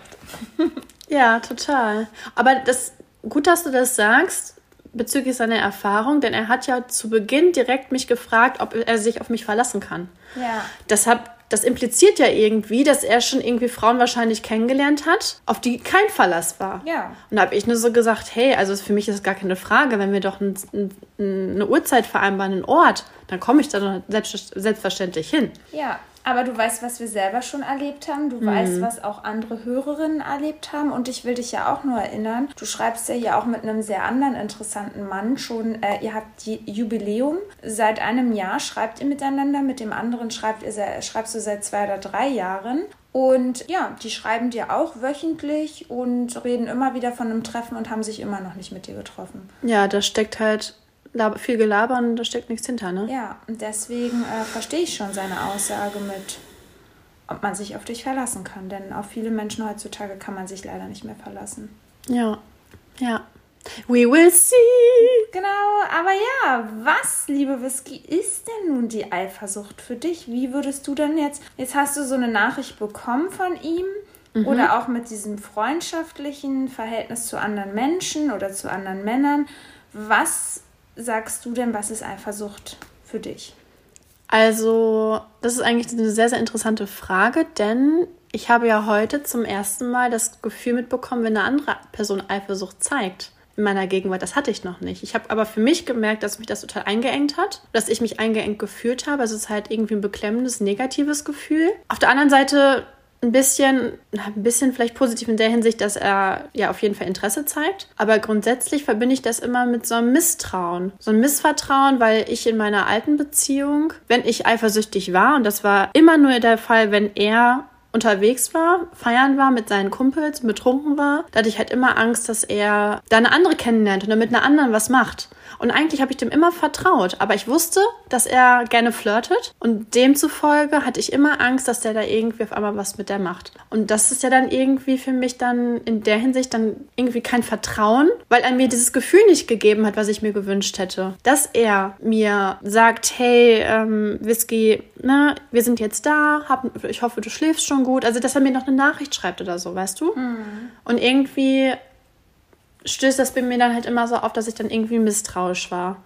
Ja, total. Aber das gut, dass du das sagst bezüglich seiner Erfahrung, denn er hat ja zu Beginn direkt mich gefragt, ob er sich auf mich verlassen kann. Ja. Das, hat, das impliziert ja irgendwie, dass er schon irgendwie Frauen wahrscheinlich kennengelernt hat, auf die kein Verlass war. Ja. Und da habe ich nur so gesagt, hey, also für mich ist es gar keine Frage, wenn wir doch ein, ein, eine Uhrzeit vereinbaren, einen Ort, dann komme ich da selbstverständlich hin. Ja, aber du weißt, was wir selber schon erlebt haben. Du weißt, was auch andere Hörerinnen erlebt haben. Und ich will dich ja auch nur erinnern, du schreibst ja hier auch mit einem sehr anderen interessanten Mann schon, äh, ihr habt die Jubiläum. Seit einem Jahr schreibt ihr miteinander, mit dem anderen schreibt ihr, schreibst du seit zwei oder drei Jahren. Und ja, die schreiben dir auch wöchentlich und reden immer wieder von einem Treffen und haben sich immer noch nicht mit dir getroffen. Ja, da steckt halt Lab- viel Gelaber und da steckt nichts hinter, ne? Ja, und deswegen äh, verstehe ich schon seine Aussage mit, ob man sich auf dich verlassen kann. Denn auf viele Menschen heutzutage kann man sich leider nicht mehr verlassen. Ja, ja. We will see. Genau, aber ja, was, liebe Whisky, ist denn nun die Eifersucht für dich? Wie würdest du denn jetzt, jetzt hast du so eine Nachricht bekommen von ihm oder auch mit diesem freundschaftlichen Verhältnis zu anderen Menschen oder zu anderen Männern. Was sagst du denn, was ist Eifersucht für dich? Also, das ist eigentlich eine sehr, sehr interessante Frage, denn ich habe ja heute zum ersten Mal das Gefühl mitbekommen, wenn eine andere Person Eifersucht zeigt in meiner Gegenwart. Das hatte ich noch nicht. Ich habe aber für mich gemerkt, dass mich das total eingeengt hat, dass ich mich eingeengt gefühlt habe. Es ist halt irgendwie ein beklemmendes, negatives Gefühl. Auf der anderen Seite ein bisschen, ein bisschen vielleicht positiv in der Hinsicht, dass er ja auf jeden Fall Interesse zeigt. Aber grundsätzlich verbinde ich das immer mit so einem Misstrauen. So ein Missvertrauen, weil ich in meiner alten Beziehung, wenn ich eifersüchtig war, und das war immer nur der Fall, wenn er unterwegs war, feiern war mit seinen Kumpels, betrunken war, da hatte ich halt immer Angst, dass er da eine andere kennenlernt und dann mit einer anderen was macht. Und eigentlich habe ich dem immer vertraut, aber ich wusste, dass er gerne flirtet und demzufolge hatte ich immer Angst, dass der da irgendwie auf einmal was mit der macht. Und das ist ja dann irgendwie für mich dann in der Hinsicht dann irgendwie kein Vertrauen, weil er mir dieses Gefühl nicht gegeben hat, was ich mir gewünscht hätte. Dass er mir sagt, hey, ähm, Whisky, ne, wir sind jetzt da, hab, ich hoffe, du schläfst schon gut. Also, dass er mir noch eine Nachricht schreibt oder so, weißt du? Und irgendwie stößt das bei mir dann halt immer so auf, dass ich dann irgendwie misstrauisch war.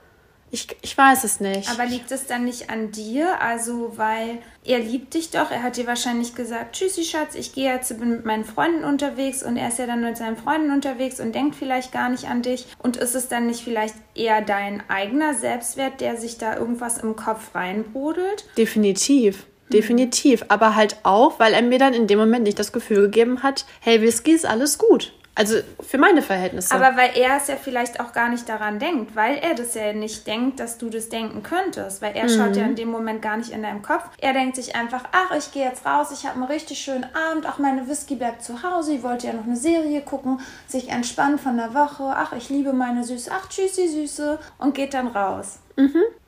Ich, ich weiß es nicht. Aber liegt es dann nicht an dir? Also, weil er liebt dich doch. Er hat dir wahrscheinlich gesagt, tschüssi Schatz, ich gehe jetzt bin mit meinen Freunden unterwegs und er ist ja dann mit seinen Freunden unterwegs und denkt vielleicht gar nicht an dich. Und ist es dann nicht vielleicht eher dein eigener Selbstwert, der sich da irgendwas im Kopf reinbrodelt? Definitiv. Definitiv. Aber halt auch, weil er mir dann in dem Moment nicht das Gefühl gegeben hat, hey, Whisky ist alles gut. Also für meine Verhältnisse. Aber weil er es ja vielleicht auch gar nicht daran denkt, weil er das ja nicht denkt, dass du das denken könntest, weil er schaut ja in dem Moment gar nicht in deinem Kopf. Er denkt sich einfach, ach, ich gehe jetzt raus, ich habe einen richtig schönen Abend, ach, meine Whisky bleibt zu Hause, ich wollte ja noch eine Serie gucken, sich entspannen von der Woche, ach, ich liebe meine Süße, ach, tschüssi, Süße und geht dann raus.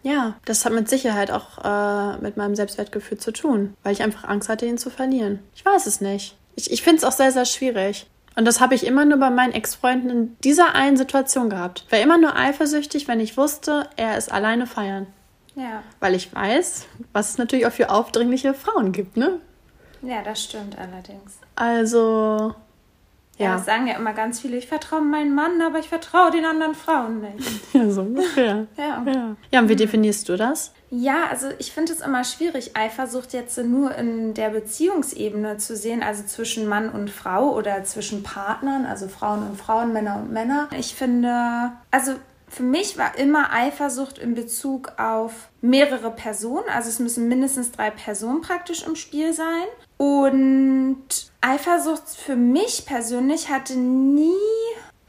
ja, das hat mit Sicherheit auch äh, mit meinem Selbstwertgefühl zu tun, weil ich einfach Angst hatte, ihn zu verlieren. Ich weiß es nicht. Ich, ich finde es auch sehr, sehr schwierig. Und das habe ich immer nur bei meinen Ex-Freunden in dieser einen Situation gehabt. Ich war immer nur eifersüchtig, wenn ich wusste, er ist alleine feiern. Ja, Weil ich weiß, was es natürlich auch für aufdringliche Frauen gibt, ne? ja, das stimmt allerdings. Also, Ja, ja. das sagen ja immer ganz viele, ich vertraue meinem Mann, aber ich vertraue den anderen Frauen nicht. Ja, so ungefähr. Ja. Ja. ja, und wie definierst du das? Ja, also ich finde es immer schwierig, Eifersucht jetzt nur in der Beziehungsebene zu sehen, also zwischen Mann und Frau oder zwischen Partnern, also Frauen und Frauen, Männer und Männer. Ich finde, also für mich war immer Eifersucht in Bezug auf mehrere Personen, also es müssen mindestens drei Personen praktisch im Spiel sein. Und Eifersucht für mich persönlich hatte nie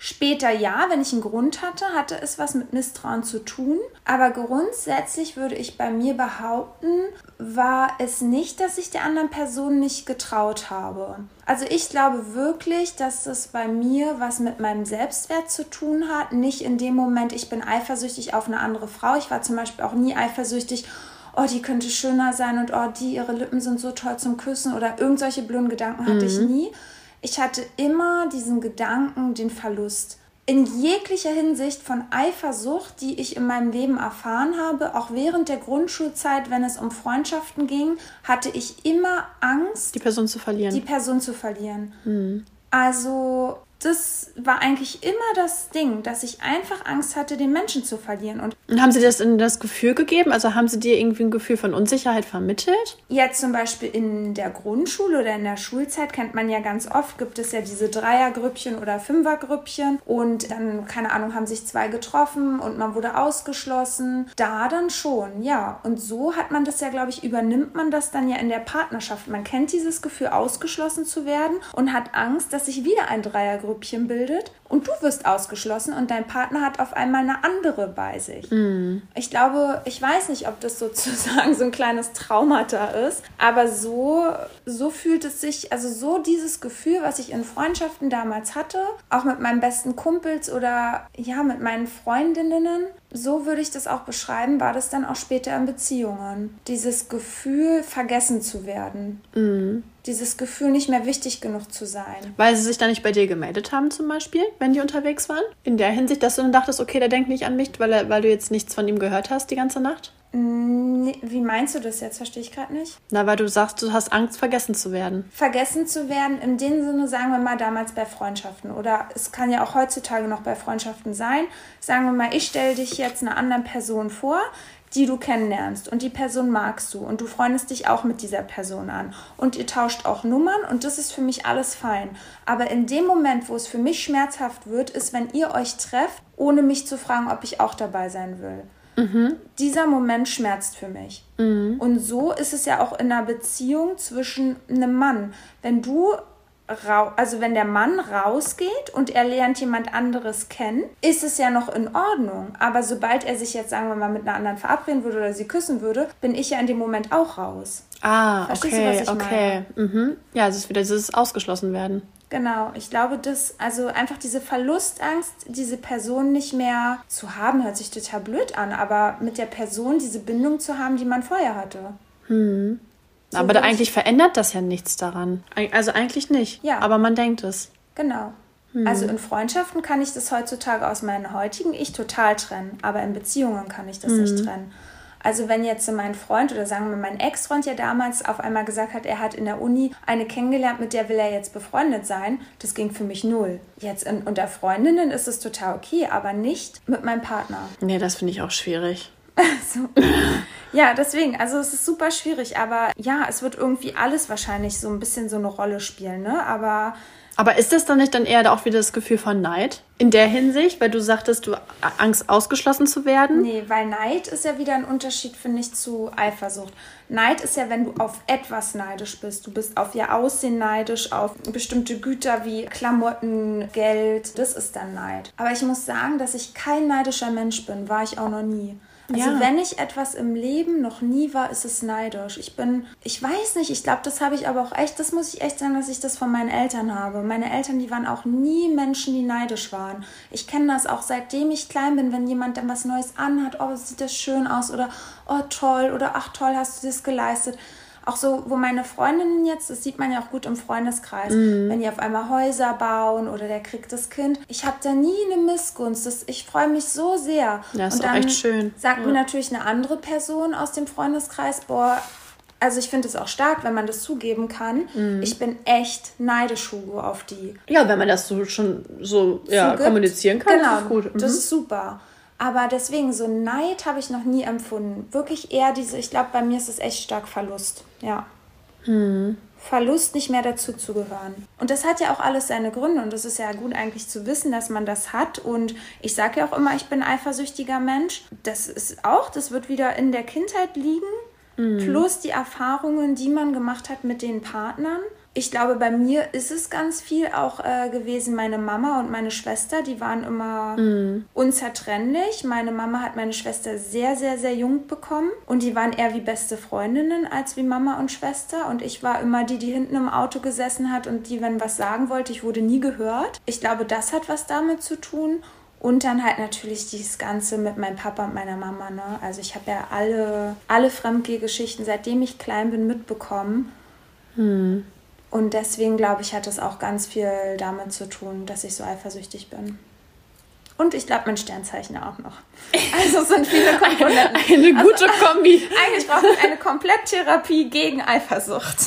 Später ja, wenn ich einen Grund hatte, hatte es was mit Misstrauen zu tun. Aber grundsätzlich würde ich bei mir behaupten, war es nicht, dass ich der anderen Person nicht getraut habe. Also ich glaube wirklich, dass es bei mir was mit meinem Selbstwert zu tun hat. Nicht in dem Moment, ich bin eifersüchtig auf eine andere Frau. Ich war zum Beispiel auch nie eifersüchtig. Oh, die könnte schöner sein und oh, die, ihre Lippen sind so toll zum Küssen oder irgend solche blöden Gedanken hatte ich nie. Ich hatte immer diesen Gedanken, den Verlust. In jeglicher Hinsicht von Eifersucht, die ich in meinem Leben erfahren habe, auch während der Grundschulzeit, wenn es um Freundschaften ging, hatte ich immer Angst, Die Person zu verlieren. die Person zu verlieren. Also das war eigentlich immer das Ding, dass ich einfach Angst hatte, den Menschen zu verlieren. Und und haben sie das in das Gefühl gegeben? Also haben sie dir irgendwie ein Gefühl von Unsicherheit vermittelt? Jetzt zum Beispiel in der Grundschule oder in der Schulzeit kennt man ja ganz oft, gibt es ja diese Dreiergrüppchen oder Fünfergrüppchen und dann, keine Ahnung, haben sich zwei getroffen und man wurde ausgeschlossen. Da dann schon, ja. Und so hat man das ja, glaube ich, übernimmt man das dann ja in der Partnerschaft. Man kennt dieses Gefühl, ausgeschlossen zu werden und hat Angst, dass sich wieder ein Dreiergrüppchen bildet und du wirst ausgeschlossen und dein Partner hat auf einmal eine andere bei sich. Ich glaube, ich weiß nicht, ob das sozusagen so ein kleines Traumata ist, aber so, so fühlt es sich, also so dieses Gefühl, was ich in Freundschaften damals hatte, auch mit meinen besten Kumpels oder ja, mit meinen Freundinnen, so würde ich das auch beschreiben, war das dann auch später in Beziehungen. Dieses Gefühl, vergessen zu werden. Dieses Gefühl, nicht mehr wichtig genug zu sein. Weil sie sich da nicht bei dir gemeldet haben zum Beispiel, wenn die unterwegs waren? In der Hinsicht, dass du dann dachtest, okay, der denkt nicht an mich, weil, er, weil du jetzt nichts von ihm gehört hast die ganze Nacht? Nee, Wie meinst du das jetzt? Verstehe ich gerade nicht. Na, weil du sagst, du hast Angst, vergessen zu werden. vergessen zu werden, in dem Sinne, sagen wir mal, damals bei Freundschaften. Oder es kann ja auch heutzutage noch bei Freundschaften sein. Sagen wir mal, ich stelle dich jetzt einer anderen Person vor, die du kennenlernst und die Person magst du und du freundest dich auch mit dieser Person an und ihr tauscht auch Nummern und das ist für mich alles fein. Aber in dem Moment, wo es für mich schmerzhaft wird, ist, wenn ihr euch trefft, ohne mich zu fragen, ob ich auch dabei sein will. Dieser Moment schmerzt für mich. Und so ist es ja auch in einer Beziehung zwischen einem Mann. Wenn du also wenn der Mann rausgeht und er lernt jemand anderes kennen, ist es ja noch in Ordnung. Aber sobald er sich jetzt, sagen wir mal, mit einer anderen verabreden würde oder sie küssen würde, bin ich ja in dem Moment auch raus. Ah, Verstehst du, okay, was ich okay. Mhm. Ja, es ist wieder dieses Ausgeschlossen werden. Genau, ich glaube, dass also einfach diese Verlustangst, diese Person nicht mehr zu haben, hört sich total blöd an, aber mit der Person diese Bindung zu haben, die man vorher hatte. So Aber eigentlich verändert das ja nichts daran. Also eigentlich nicht. Ja. Aber man denkt es. Genau. Also in Freundschaften kann ich das heutzutage aus meinem heutigen Ich total trennen, aber in Beziehungen kann ich das nicht trennen. Also wenn jetzt mein Freund oder sagen wir mein Ex-Freund ja damals auf einmal gesagt hat, er hat in der Uni eine kennengelernt, mit der will er jetzt befreundet sein, das ging für mich null. Jetzt in, unter Freundinnen ist es total okay, aber nicht mit meinem Partner. Nee, das finde ich auch schwierig. Ja, deswegen, also es ist super schwierig, aber ja, es wird irgendwie alles wahrscheinlich so ein bisschen so eine Rolle spielen, ne? Aber Aber ist das dann nicht dann eher auch wieder das Gefühl von Neid? In der Hinsicht, weil du sagtest, du Angst ausgeschlossen zu werden? Nee, weil Neid ist ja wieder ein Unterschied, finde ich, zu Eifersucht. Neid ist ja, wenn du auf etwas neidisch bist. Du bist auf ihr Aussehen neidisch, auf bestimmte Güter wie Klamotten, Geld. Das ist dann Neid. Aber ich muss sagen, dass ich kein neidischer Mensch bin. War ich auch noch nie. Also ja. wenn ich etwas im Leben noch nie war, ist es neidisch. Ich bin, ich weiß nicht, ich glaube, das habe ich aber auch echt, das muss ich echt sagen, dass ich das von meinen Eltern habe. Meine Eltern, die waren auch nie Menschen, die neidisch waren. Ich kenne das auch seitdem ich klein bin, wenn jemand dann was Neues anhat, oh, sieht das schön aus oder oh, toll oder ach toll, hast du das geleistet auch so, wo meine Freundinnen jetzt, das sieht man ja auch gut im Freundeskreis, mhm. wenn die auf einmal Häuser bauen oder der kriegt das Kind. Ich habe da nie eine Missgunst. Das, ich freue mich so sehr. Ist Und dann echt schön. Sagt ja. mir natürlich eine andere Person aus dem Freundeskreis, boah, also ich finde es auch stark, wenn man das zugeben kann. Mhm. Ich bin echt neidisch, Hugo, auf die. Ja, wenn man das so schon so ja, kommunizieren kann, genau, ist gut. Mhm. Das ist super. Aber deswegen, so Neid habe ich noch nie empfunden. Wirklich eher diese, ich glaube, bei mir ist es echt stark Verlust. Ja. Hm. Verlust, nicht mehr dazu zu gehören. Und das hat ja auch alles seine Gründe und das ist ja gut eigentlich zu wissen, dass man das hat. Und ich sage ja auch immer, ich bin ein eifersüchtiger Mensch. Das ist auch, das wird wieder in der Kindheit liegen. Mhm. Plus die Erfahrungen, die man gemacht hat mit den Partnern ich glaube, bei mir ist es ganz viel auch äh, gewesen. Meine Mama und meine Schwester, die waren immer mm. unzertrennlich. Meine Mama hat meine Schwester sehr, sehr, sehr jung bekommen. Und die waren eher wie beste Freundinnen als wie Mama und Schwester. Und ich war immer die, die hinten im Auto gesessen hat und die, wenn was sagen wollte, ich wurde nie gehört. Ich glaube, das hat was damit zu tun. Und dann halt natürlich dieses Ganze mit meinem Papa und meiner Mama. Ne? Also ich habe ja alle, alle Fremdgehgeschichten, seitdem ich klein bin, mitbekommen. Hm. Und deswegen glaube ich, hat es auch ganz viel damit zu tun, dass ich so eifersüchtig bin. Und ich glaube, mein Sternzeichen auch noch. Also es sind viele Komponenten. eine also gute also, Kombi. Eigentlich brauche ich eine Kompletttherapie gegen Eifersucht.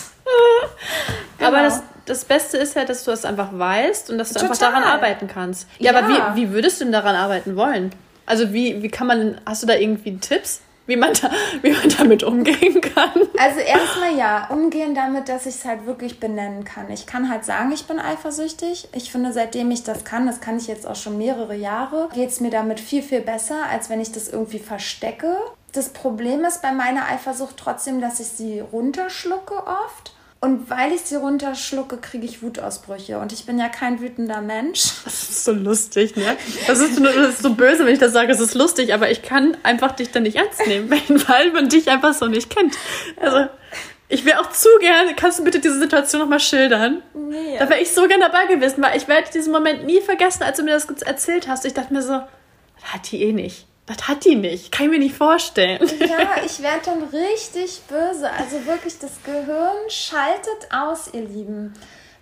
genau. Aber das, das Beste ist ja, dass du es einfach weißt und dass du Total. einfach daran arbeiten kannst. Ja, ja, aber wie, wie würdest du denn daran arbeiten wollen? Also wie, wie kann man, hast du da irgendwie Tipps? Wie man, da, wie man damit umgehen kann. Also erstmal ja, umgehen damit, dass ich es halt wirklich benennen kann. Ich kann halt sagen, ich bin eifersüchtig. Ich finde, seitdem ich das kann, das kann ich jetzt auch schon mehrere Jahre, geht es mir damit viel, viel besser, als wenn ich das irgendwie verstecke. Das Problem ist bei meiner Eifersucht trotzdem, dass ich sie runterschlucke oft. Und weil ich sie runterschlucke, kriege ich Wutausbrüche. Und ich bin ja kein wütender Mensch. Das ist so lustig, ne? Das ist, das ist so böse, wenn ich das sage, es ist lustig, aber ich kann einfach dich dann nicht ernst nehmen, weil man dich einfach so nicht kennt. Also. Ich wäre auch zu gerne, kannst du bitte diese Situation nochmal schildern? Nee. Da wäre ich so gerne dabei gewesen, weil ich werde diesen Moment nie vergessen, als du mir das erzählt hast. Ich dachte mir so, hat die eh nicht. Das hat die nicht. Kann ich mir nicht vorstellen. Ja, ich werde dann richtig böse. Also wirklich, das Gehirn schaltet aus, ihr Lieben.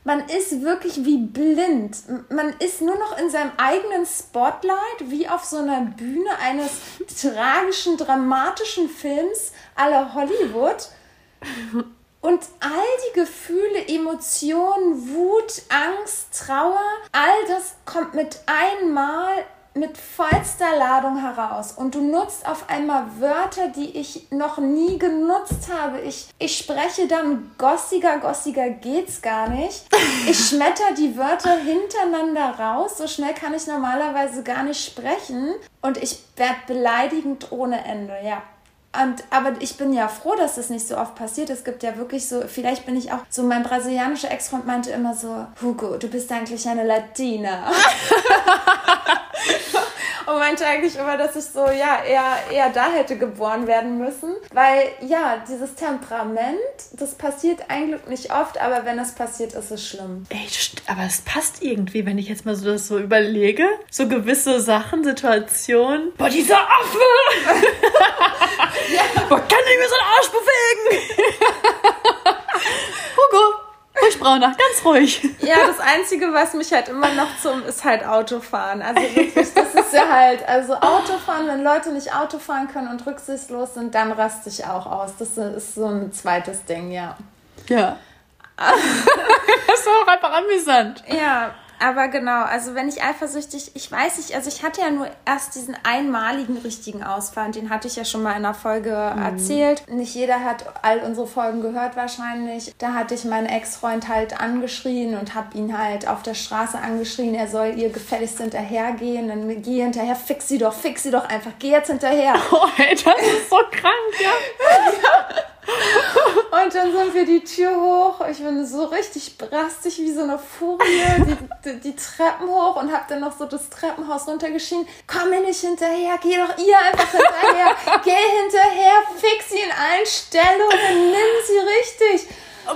Man ist wirklich wie blind. Man ist nur noch in seinem eigenen Spotlight, wie auf so einer Bühne eines tragischen, dramatischen Films aller Hollywood. Und all die Gefühle, Emotionen, Wut, Angst, Trauer, all das kommt mit einmal mit vollster Ladung heraus und du nutzt auf einmal Wörter, die ich noch nie genutzt habe. Ich, ich spreche dann gossiger, gossiger geht's gar nicht. Ich schmetter die Wörter hintereinander raus. So schnell kann ich normalerweise gar nicht sprechen. Und ich werde beleidigend ohne Ende, ja. Und, aber ich bin ja froh, dass das nicht so oft passiert. Es gibt ja wirklich so, vielleicht bin ich auch so, mein brasilianischer Ex-Freund meinte immer so, Hugo, du bist eigentlich eine Latina. und meinte eigentlich immer, dass ich so, ja, eher, eher da hätte geboren werden müssen. Weil, ja, dieses Temperament, das passiert eigentlich nicht oft, aber wenn es passiert, ist es schlimm. Ey, aber es passt irgendwie, wenn ich jetzt mal so das so überlege. So gewisse Sachen, Situationen. Boah, dieser Affe! ja. Boah, kann ich mir so einen Arsch bewegen? Hugo, Brauner, ganz ruhig. Ja, das Einzige, was mich halt immer noch zum, ist halt Autofahren. Also wirklich, das ist ja halt, also Autofahren, wenn Leute nicht Auto fahren können und rücksichtslos sind, dann raste ich auch aus. Das ist so ein zweites Ding, ja. Ja. das ist auch einfach amüsant. Ja, Aber genau, also wenn ich eifersüchtig, ich weiß nicht, also ich hatte ja nur erst diesen einmaligen richtigen Ausfall und den hatte ich ja schon mal in einer Folge mhm. erzählt. Nicht jeder hat all unsere Folgen gehört wahrscheinlich. Da hatte ich meinen Ex-Freund halt angeschrien und habe ihn halt auf der Straße angeschrien, er soll ihr gefälligst hinterhergehen. Dann geh hinterher, fix sie doch, fix sie doch einfach, geh jetzt hinterher. Oh, ey, das ist so krank, ja. ja. Und dann sind wir die Tür hoch. Ich bin so richtig brastig wie so eine Furie, die, die, die Treppen hoch und hab dann noch so das Treppenhaus runtergeschieden. Komm mir nicht hinterher, geh doch ihr einfach hinterher. geh hinterher, fix sie in allen Stellungen, nimm sie richtig.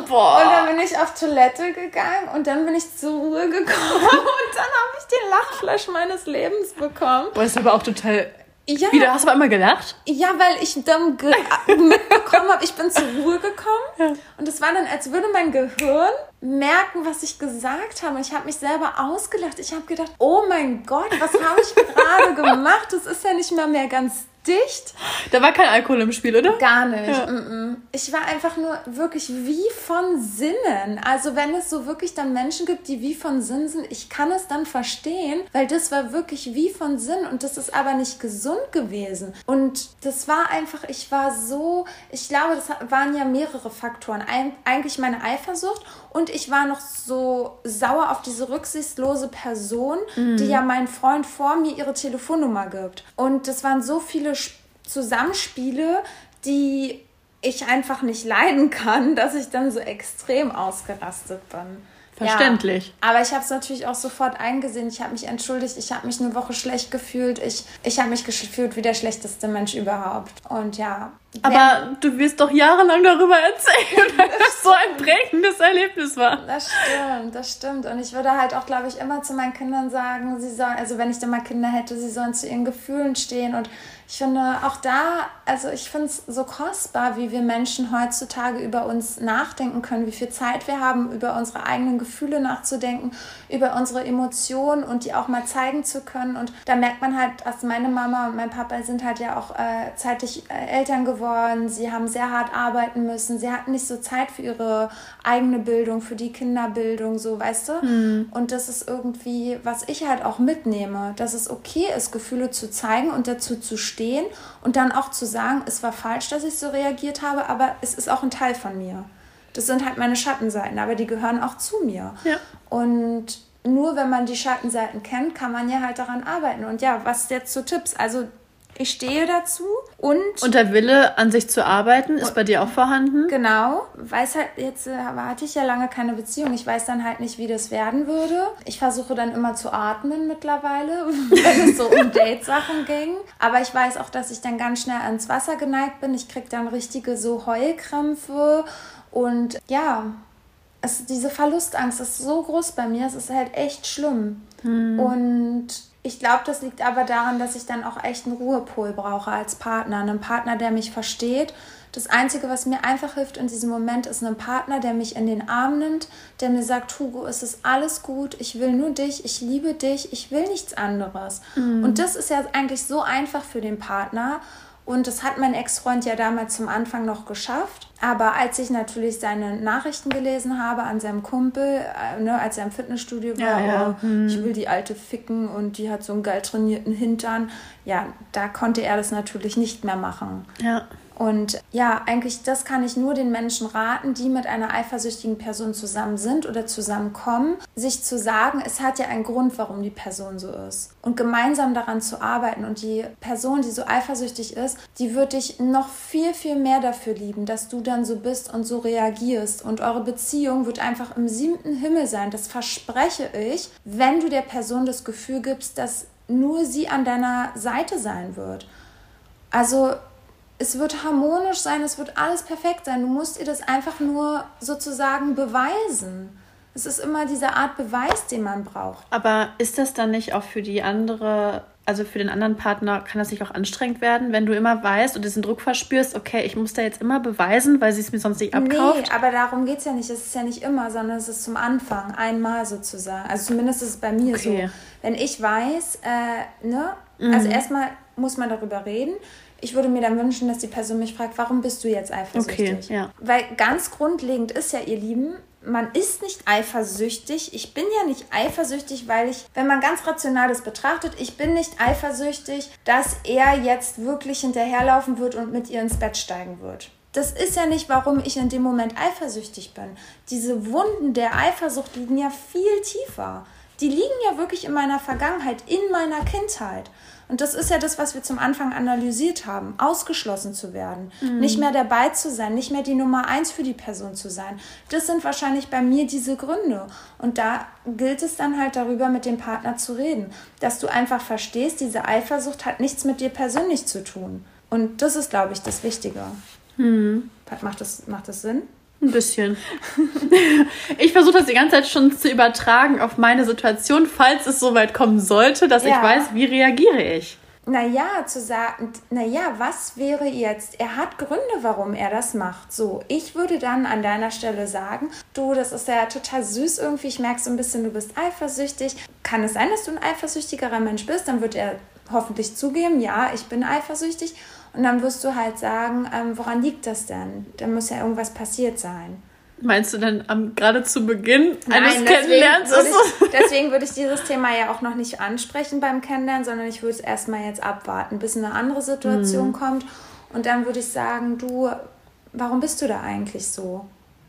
Boah. Und dann bin ich auf Toilette gegangen und dann bin ich zur Ruhe gekommen und dann habe ich den Lachflash meines Lebens bekommen. Boah, ist aber auch total ja. Wieder hast du einmal gelacht? Ja, weil ich dann mitbekommen habe, ich bin zur Ruhe gekommen. Ja. Und es war dann, als würde mein Gehirn merken, was ich gesagt habe. Und ich habe mich selber ausgelacht. Ich habe gedacht, oh mein Gott, was habe ich gerade gemacht? Das ist ja nicht mal mehr ganz dicht. Da war kein Alkohol im Spiel, oder? Gar nicht. Ja. Ich war einfach nur wirklich wie von Sinnen. Also wenn es so wirklich dann Menschen gibt, die wie von Sinnen sind, ich kann es dann verstehen, weil das war wirklich wie von Sinn und das ist aber nicht gesund gewesen. Und das war einfach, ich war so, ich glaube, das waren ja mehrere Faktoren. Ein, eigentlich meine Eifersucht und ich war noch so sauer auf diese rücksichtslose Person, mhm. die ja meinen Freund vor mir ihre Telefonnummer gibt. Und das waren so viele Zusammenspiele, die ich einfach nicht leiden kann, dass ich dann so extrem ausgerastet bin. Verständlich. Ja, aber ich habe es natürlich auch sofort eingesehen. Ich habe mich entschuldigt. Ich habe mich eine Woche schlecht gefühlt. Ich, ich habe mich gefühlt wie der schlechteste Mensch überhaupt. Und ja. Aber du wirst doch jahrelang darüber erzählen, weil das so ein prägendes Erlebnis war. Das stimmt, das stimmt. Und ich würde halt auch, glaube ich, immer zu meinen Kindern sagen, sie sollen, also wenn ich dann mal Kinder hätte, sie sollen zu ihren Gefühlen stehen und ich finde auch da, also ich finde es so kostbar, wie wir Menschen heutzutage über uns nachdenken können, wie viel Zeit wir haben, über unsere eigenen Gefühle nachzudenken, über unsere Emotionen und die auch mal zeigen zu können. Und da merkt man halt, dass meine Mama und mein Papa sind halt ja auch äh, zeitig äh, Eltern geworden. Sie haben sehr hart arbeiten müssen. Sie hatten nicht so Zeit für ihre eigene Bildung, für die Kinderbildung, so, weißt du? Mhm. Und das ist irgendwie, was ich halt auch mitnehme, dass es okay ist, Gefühle zu zeigen und dazu zu stehen stehen und dann auch zu sagen, es war falsch, dass ich so reagiert habe, aber es ist auch ein Teil von mir. Das sind halt meine Schattenseiten, aber die gehören auch zu mir. Ja. Und nur wenn man die Schattenseiten kennt, kann man ja halt daran arbeiten. Und ja, was jetzt so Tipps? Also ich stehe dazu und. Und der Wille, an sich zu arbeiten, ist bei dir auch vorhanden? Genau. Weiß halt, jetzt äh, hatte ich ja lange keine Beziehung. Ich weiß dann halt nicht, wie das werden würde. Ich versuche dann immer zu atmen mittlerweile, wenn es so um Date-Sachen ging. Aber ich weiß auch, dass ich dann ganz schnell ans Wasser geneigt bin. Ich kriege dann richtige so Heulkrämpfe. Und ja, es, diese Verlustangst ist so groß bei mir. Es ist halt echt schlimm. Hm. Und ich glaube, das liegt aber daran, dass ich dann auch echt einen Ruhepol brauche als Partner. Einen Partner, der mich versteht. Das Einzige, was mir einfach hilft in diesem Moment, ist ein Partner, der mich in den Arm nimmt, der mir sagt, Hugo, es ist alles gut, ich will nur dich, ich liebe dich, ich will nichts anderes. Mhm. Und das ist ja eigentlich so einfach für den Partner. Und das hat mein Ex-Freund ja damals zum Anfang noch geschafft. Aber als ich natürlich seine Nachrichten gelesen habe an seinem Kumpel, äh, ne, als er im Fitnessstudio war, ja, ja. Oh, hm. ich will die alte ficken und die hat so einen geil trainierten Hintern, ja, da konnte er das natürlich nicht mehr machen. Ja. Und ja, eigentlich das kann ich nur den Menschen raten, die mit einer eifersüchtigen Person zusammen sind oder zusammenkommen, sich zu sagen, es hat ja einen Grund, warum die Person so ist. Und gemeinsam daran zu arbeiten. Und die Person, die so eifersüchtig ist, die wird dich noch viel, viel mehr dafür lieben, dass du dann so bist und so reagierst. Und eure Beziehung wird einfach im siebten Himmel sein. Das verspreche ich, wenn du der Person das Gefühl gibst, dass nur sie an deiner Seite sein wird. Also es wird harmonisch sein, es wird alles perfekt sein. Du musst ihr das einfach nur sozusagen beweisen. Es ist immer diese Art Beweis, den man braucht. Aber ist das dann nicht auch für die andere, also für den anderen Partner, kann das nicht auch anstrengend werden, wenn du immer weißt und diesen Druck verspürst, okay, ich muss da jetzt immer beweisen, weil sie es mir sonst nicht abkauft? Nee, aber darum geht es ja nicht. Es ist ja nicht immer, sondern es ist zum Anfang, einmal sozusagen. Also zumindest ist es bei mir okay. so. Wenn ich weiß, äh, ne, mhm. also erstmal muss man darüber reden ich würde mir dann wünschen, dass die Person mich fragt, warum bist du jetzt eifersüchtig? Okay, ja. Weil ganz grundlegend ist ja, ihr Lieben, man ist nicht eifersüchtig. Ich bin ja nicht eifersüchtig, weil ich, wenn man ganz rational das betrachtet, ich bin nicht eifersüchtig, dass er jetzt wirklich hinterherlaufen wird und mit ihr ins Bett steigen wird. Das ist ja nicht, warum ich in dem Moment eifersüchtig bin. Diese Wunden der Eifersucht liegen ja viel tiefer. Die liegen ja wirklich in meiner Vergangenheit, in meiner Kindheit. Und das ist ja das, was wir zum Anfang analysiert haben. Ausgeschlossen zu werden. Mhm. Nicht mehr dabei zu sein, nicht mehr die Nummer eins für die Person zu sein. Das sind wahrscheinlich bei mir diese Gründe. Und da gilt es dann halt darüber, mit dem Partner zu reden. Dass du einfach verstehst, diese Eifersucht hat nichts mit dir persönlich zu tun. Und das ist, glaube ich, das Wichtige. Mhm. Macht, das, macht das Sinn? Ein bisschen. Ich versuche das die ganze Zeit schon zu übertragen auf meine Situation, falls es soweit kommen sollte, dass ja. ich weiß, wie reagiere ich. Naja, zu sagen, naja, was wäre jetzt? Er hat Gründe, warum er das macht. So, ich würde dann an deiner Stelle sagen, du, das ist ja total süß irgendwie. Ich merke so ein bisschen, du bist eifersüchtig. Kann es sein, dass du ein eifersüchtigerer Mensch bist? Dann wird er hoffentlich zugeben, ja, ich bin eifersüchtig. Und dann wirst du halt sagen, ähm, woran liegt das denn? Da muss ja irgendwas passiert sein. Meinst du denn am, gerade zu Beginn eines Nein, Kennenlernens? Würde ich, deswegen würde ich dieses Thema ja auch noch nicht ansprechen beim Kennenlernen, sondern ich würde es erstmal jetzt abwarten, bis eine andere Situation mhm. kommt. Und dann würde ich sagen, du, warum bist du da eigentlich so?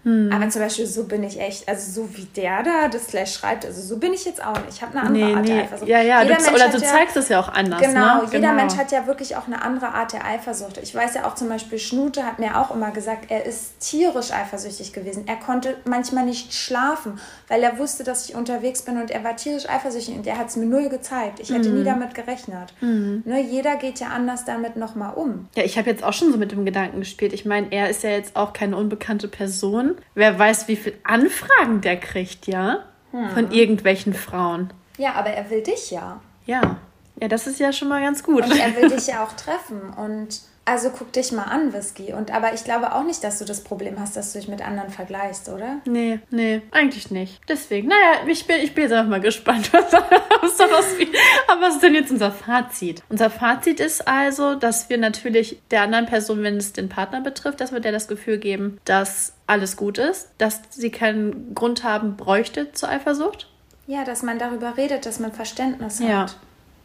Hm. Aber zum Beispiel, so bin ich echt, also so wie der da das Slash schreibt, also so bin ich jetzt auch nicht. Ich habe eine andere nee, Art nee. der Eifersucht. Ja, ja, du, oder du zeigst es ja auch anders. Genau, ne? jeder genau. Mensch hat ja wirklich auch eine andere Art der Eifersucht. Ich weiß ja auch zum Beispiel, Schnute hat mir auch immer gesagt, er ist tierisch eifersüchtig gewesen. Er konnte manchmal nicht schlafen, weil er wusste, dass ich unterwegs bin und er war tierisch eifersüchtig und er hat es mir null gezeigt. Ich hätte mhm. nie damit gerechnet. Mhm. Ne, jeder geht ja anders damit nochmal um. Ja, ich habe jetzt auch schon so mit dem Gedanken gespielt. Ich meine, er ist ja jetzt auch keine unbekannte Person. Wer weiß, wie viele Anfragen der kriegt, ja? Hm. Von irgendwelchen Frauen. Ja, aber er will dich ja. Ja. Ja, das ist ja schon mal ganz gut. Und er will dich ja auch treffen. Und also guck dich mal an, Whisky. Und aber ich glaube auch nicht, dass du das Problem hast, dass du dich mit anderen vergleichst, oder? Nee, nee, eigentlich nicht. Deswegen, naja, ich bin, ich bin jetzt einfach mal gespannt, was, was daraus wird. Aber was ist denn jetzt unser Fazit? Unser Fazit ist also, dass wir natürlich der anderen Person, wenn es den Partner betrifft, dass wir der das Gefühl geben, dass alles gut ist, dass sie keinen Grund haben bräuchte zur Eifersucht. Ja, dass man darüber redet, dass man Verständnis hat. Ja.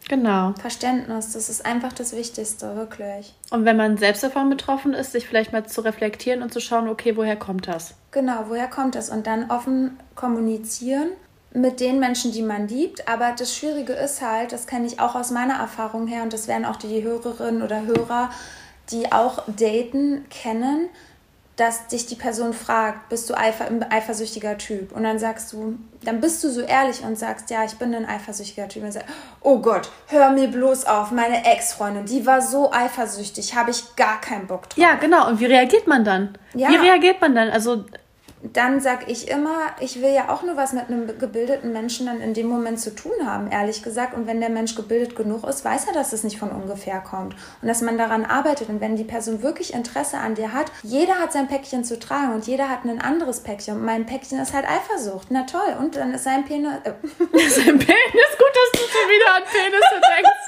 Genau. Verständnis, das ist einfach das Wichtigste, wirklich. Und wenn man selbst davon betroffen ist, sich vielleicht mal zu reflektieren und zu schauen, okay, woher kommt das? Genau, woher kommt das? Und dann offen kommunizieren mit den Menschen, die man liebt. Aber das Schwierige ist halt, das kenne ich auch aus meiner Erfahrung her und das werden auch die Hörerinnen oder Hörer, die auch daten, kennen dass dich die Person fragt, bist du eifer ein eifersüchtiger Typ? Und dann sagst du, dann bist du so ehrlich und sagst, ja, ich bin ein eifersüchtiger Typ. Und sagst, oh Gott, hör mir bloß auf, meine Ex-Freundin, die war so eifersüchtig, habe ich gar keinen Bock drauf. Ja, genau. Und wie reagiert man dann? Ja. Wie reagiert man dann? Also dann sag ich immer, ich will ja auch nur was mit einem gebildeten Menschen dann in dem Moment zu tun haben, ehrlich gesagt. Und wenn der Mensch gebildet genug ist, weiß er, dass es nicht von ungefähr kommt und dass man daran arbeitet. Und wenn die Person wirklich Interesse an dir hat, jeder hat sein Päckchen zu tragen und jeder hat ein anderes Päckchen. Und mein Päckchen ist halt Eifersucht. Na toll. Und dann ist sein Penis. Äh, sein Penis, gut, dass du schon wieder an Penisse denkst.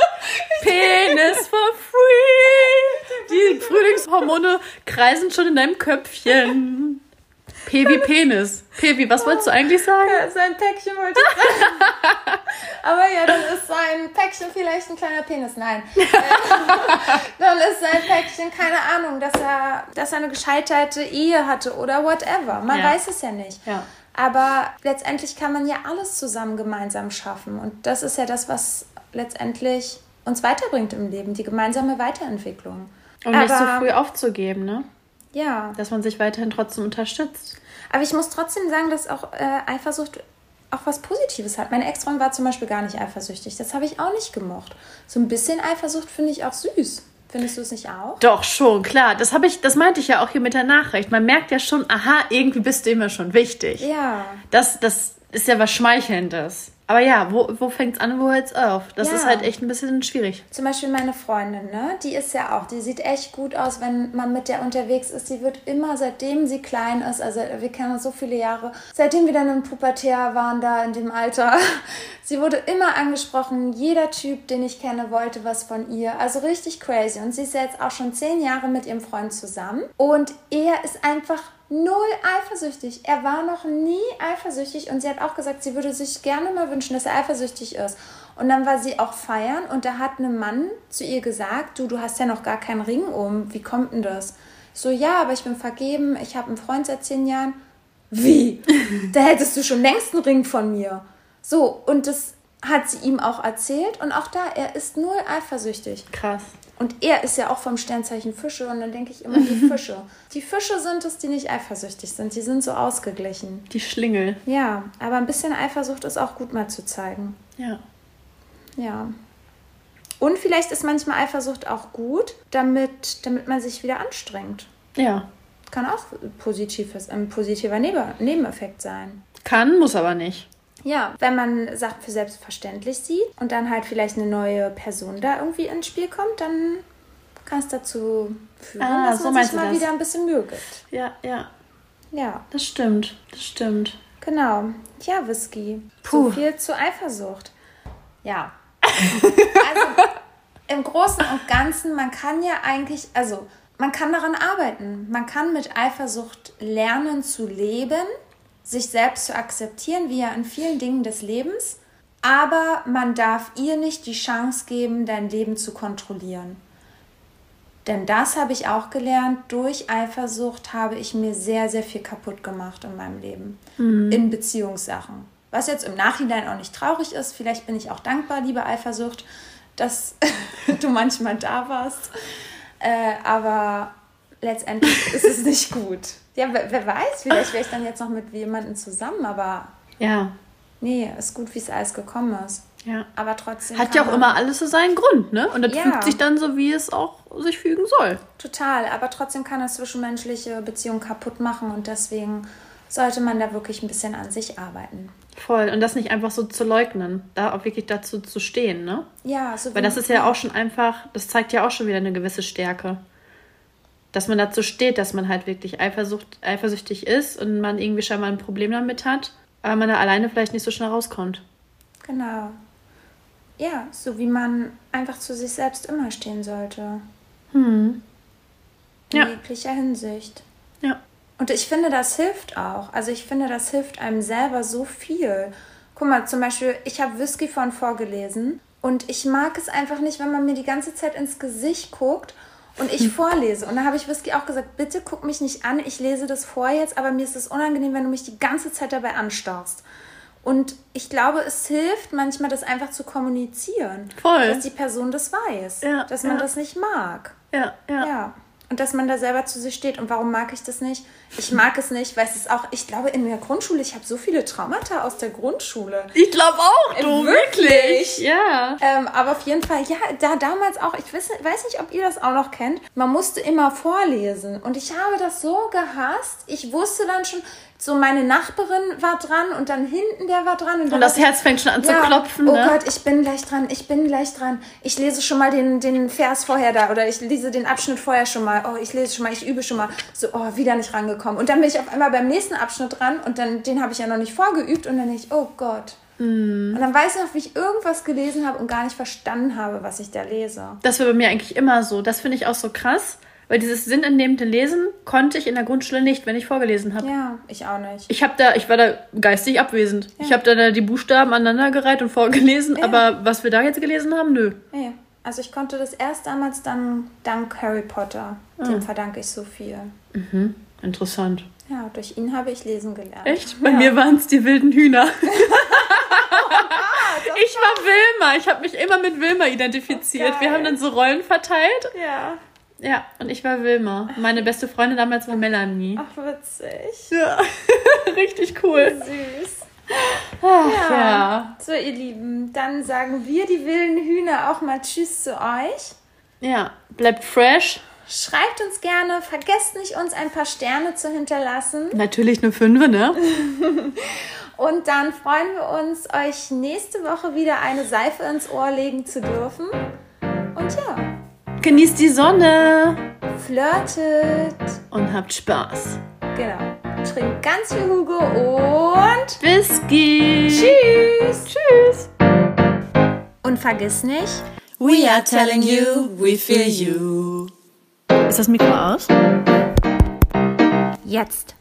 Penis for free. Die Frühlingshormone kreisen schon in deinem Köpfchen. P wie Penis. P wie, was wolltest du eigentlich sagen? Ja, sein Päckchen wollte ich sagen. Aber ja, dann ist sein Päckchen vielleicht ein kleiner Penis. Nein. dann ist sein Päckchen, keine Ahnung, dass er, dass er eine gescheiterte Ehe hatte oder whatever. Man ja. weiß es ja nicht. Ja. Aber letztendlich kann man ja alles zusammen gemeinsam schaffen. Und das ist ja das, was letztendlich uns weiterbringt im Leben, die gemeinsame Weiterentwicklung. Und Aber, nicht so früh aufzugeben, ne? Ja. Dass man sich weiterhin trotzdem unterstützt. Aber ich muss trotzdem sagen, dass auch äh, Eifersucht auch was Positives hat. Mein Ex-Freund war zum Beispiel gar nicht eifersüchtig. Das habe ich auch nicht gemocht. So ein bisschen Eifersucht finde ich auch süß. Findest du es nicht auch? Doch, schon, klar. Das habe ich, das meinte ich ja auch hier mit der Nachricht. Man merkt ja schon, aha, irgendwie bist du immer schon wichtig. Ja. Das, das ist ja was Schmeichelndes. Aber ja, wo, wo fängt es an, wo hört es auf? Das ja. ist halt echt ein bisschen schwierig. Zum Beispiel meine Freundin, ne? Die ist ja auch, die sieht echt gut aus, wenn man mit der unterwegs ist. Die wird immer, seitdem sie klein ist, also wir kennen uns so viele Jahre, seitdem wir dann im Pubertär waren, da in dem Alter, sie wurde immer angesprochen. Jeder Typ, den ich kenne, wollte was von ihr. Also richtig crazy. Und sie ist ja jetzt auch schon zehn Jahre mit ihrem Freund zusammen. Und er ist einfach null eifersüchtig. Er war noch nie eifersüchtig und sie hat auch gesagt, sie würde sich gerne mal wünschen, dass er eifersüchtig ist. Und dann war sie auch feiern und da hat ein Mann zu ihr gesagt, du, du hast ja noch gar keinen Ring um, wie kommt denn das? So, ja, aber ich bin vergeben, ich habe einen Freund seit zehn Jahren. Wie? da hättest du schon längst einen Ring von mir. So, und das hat sie ihm auch erzählt und auch da, er ist null eifersüchtig. Krass. Und er ist ja auch vom Sternzeichen Fische und dann denke ich immer die Fische. Die Fische sind es, die nicht eifersüchtig sind. Die sind so ausgeglichen. Die Schlingel. Ja, aber ein bisschen Eifersucht ist auch gut mal zu zeigen. Ja. Ja. Und vielleicht ist manchmal Eifersucht auch gut, damit, damit man sich wieder anstrengt. Ja. Kann auch positives, ein positiver Neben Nebeneffekt sein. Kann, muss aber nicht. Ja, wenn man Sachen für selbstverständlich sieht und dann halt vielleicht eine neue Person da irgendwie ins Spiel kommt, dann kann es dazu führen, Ah, dass so man sich mal das. wieder ein bisschen Mühe gibt. Ja, ja. Ja, Das stimmt. Das stimmt. genau. Ja, Whisky. Puh. So viel zu Eifersucht. Ja. also im Großen und Ganzen, man kann ja eigentlich, also man kann daran arbeiten. Man kann mit Eifersucht lernen zu leben, sich selbst zu akzeptieren, wie ja in vielen Dingen des Lebens. Aber man darf ihr nicht die Chance geben, dein Leben zu kontrollieren. Denn das habe ich auch gelernt. Durch Eifersucht habe ich mir sehr, sehr viel kaputt gemacht in meinem Leben. In Beziehungssachen. Was jetzt im Nachhinein auch nicht traurig ist. Vielleicht bin ich auch dankbar, liebe Eifersucht, dass du manchmal da warst. Äh, aber letztendlich ist es nicht gut. Ja, wer, wer weiß, vielleicht wäre ich dann jetzt noch mit jemandem zusammen. Aber Ja. nee, ist gut, wie es alles gekommen ist. Ja. Aber trotzdem. Hat ja auch immer alles so seinen Grund, ne? Und das Ja. fügt sich dann so, wie es auch sich fügen soll. Total, aber trotzdem kann das zwischenmenschliche Beziehungen kaputt machen und deswegen sollte man da wirklich ein bisschen an sich arbeiten. Voll. Und das nicht einfach so zu leugnen. Da auch wirklich dazu zu stehen, ne? Ja, so Weil das ist ja auch schon einfach, das zeigt ja auch schon wieder eine gewisse Stärke. Dass man dazu steht, dass man halt wirklich eifersucht, eifersüchtig ist und man irgendwie scheinbar ein Problem damit hat, aber man da alleine vielleicht nicht so schnell rauskommt. Genau. Ja, so wie man einfach zu sich selbst immer stehen sollte. In Ja. jeglicher Hinsicht. Ja. Und ich finde, das hilft auch. Also ich finde, das hilft einem selber so viel. Guck mal, zum Beispiel, ich habe Whisky von vorgelesen und ich mag es einfach nicht, wenn man mir die ganze Zeit ins Gesicht guckt und ich vorlese. Und da habe ich Whisky auch gesagt, bitte guck mich nicht an, ich lese das vor jetzt, aber mir ist es unangenehm, wenn du mich die ganze Zeit dabei anstarrst. Und ich glaube, es hilft manchmal, das einfach zu kommunizieren. Voll. Dass die Person das weiß. Ja, dass man ja. das nicht mag. Ja, ja. Ja. Und dass man da selber zu sich steht. Und warum mag ich das nicht? Ich mag es nicht, weil es ist auch, ich glaube, in der Grundschule, ich habe so viele Traumata aus der Grundschule. Ich glaube auch, du, Wirklich? wirklich. Ja. Ähm, aber auf jeden Fall, ja, da damals auch, ich weiß, weiß nicht, ob ihr das auch noch kennt, man musste immer vorlesen. Und ich habe das so gehasst. Ich wusste dann schon, so meine Nachbarin war dran und dann hinten der war dran. Und, Und das Herz fängt schon an zu klopfen, Oh ne? Gott, ich bin gleich dran, ich bin gleich dran. Ich lese schon mal den, den Vers vorher da oder ich lese den Abschnitt vorher schon mal. Oh, ich lese schon mal, ich übe schon mal. So, oh, wieder nicht rangekommen. Und dann bin ich auf einmal beim nächsten Abschnitt dran und dann, den habe ich ja noch nicht vorgeübt und dann denke ich, oh Gott. Mhm. Und dann weiß ich noch, wie ich irgendwas gelesen habe und gar nicht verstanden habe, was ich da lese. Das war bei mir eigentlich immer so. Das finde ich auch so krass, weil dieses sinnentnehmende Lesen konnte ich in der Grundschule nicht, wenn ich vorgelesen habe. Ja, ich auch nicht. Ich habe da, ich war da geistig abwesend. Ich habe da die Buchstaben aneinandergereiht und vorgelesen, aber was wir da jetzt gelesen haben, nö. Nee. Also ich konnte das erst damals dann dank Harry Potter. Ah. Dem verdanke ich so viel. Interessant. Ja, durch ihn habe ich lesen gelernt. Echt? Bei ja. mir waren es die wilden Hühner. ich war Wilma. Ich habe mich immer mit Wilma identifiziert. Oh, Wir haben dann so Rollen verteilt. Ja. Ja, und ich war Wilma. Meine beste Freundin damals war Melanie. Ach, witzig. Ja, richtig cool. Süß. Ach, ja. So, ihr Lieben, dann sagen wir, die wilden Hühner, auch mal Tschüss zu euch. Ja, bleibt fresh. Schreibt uns gerne, vergesst nicht, uns ein paar Sterne zu hinterlassen. Natürlich eine Fünfe, ne? Und dann freuen wir uns, euch nächste Woche wieder eine Seife ins Ohr legen zu dürfen. Und ja, Genießt die Sonne flirtet. und habt Spaß. Genau. Trinkt ganz viel Hugo und Whisky. tschüss. Tschüss. Und vergiss nicht, We are telling you, we feel you. Ist das Mikro aus? jetzt.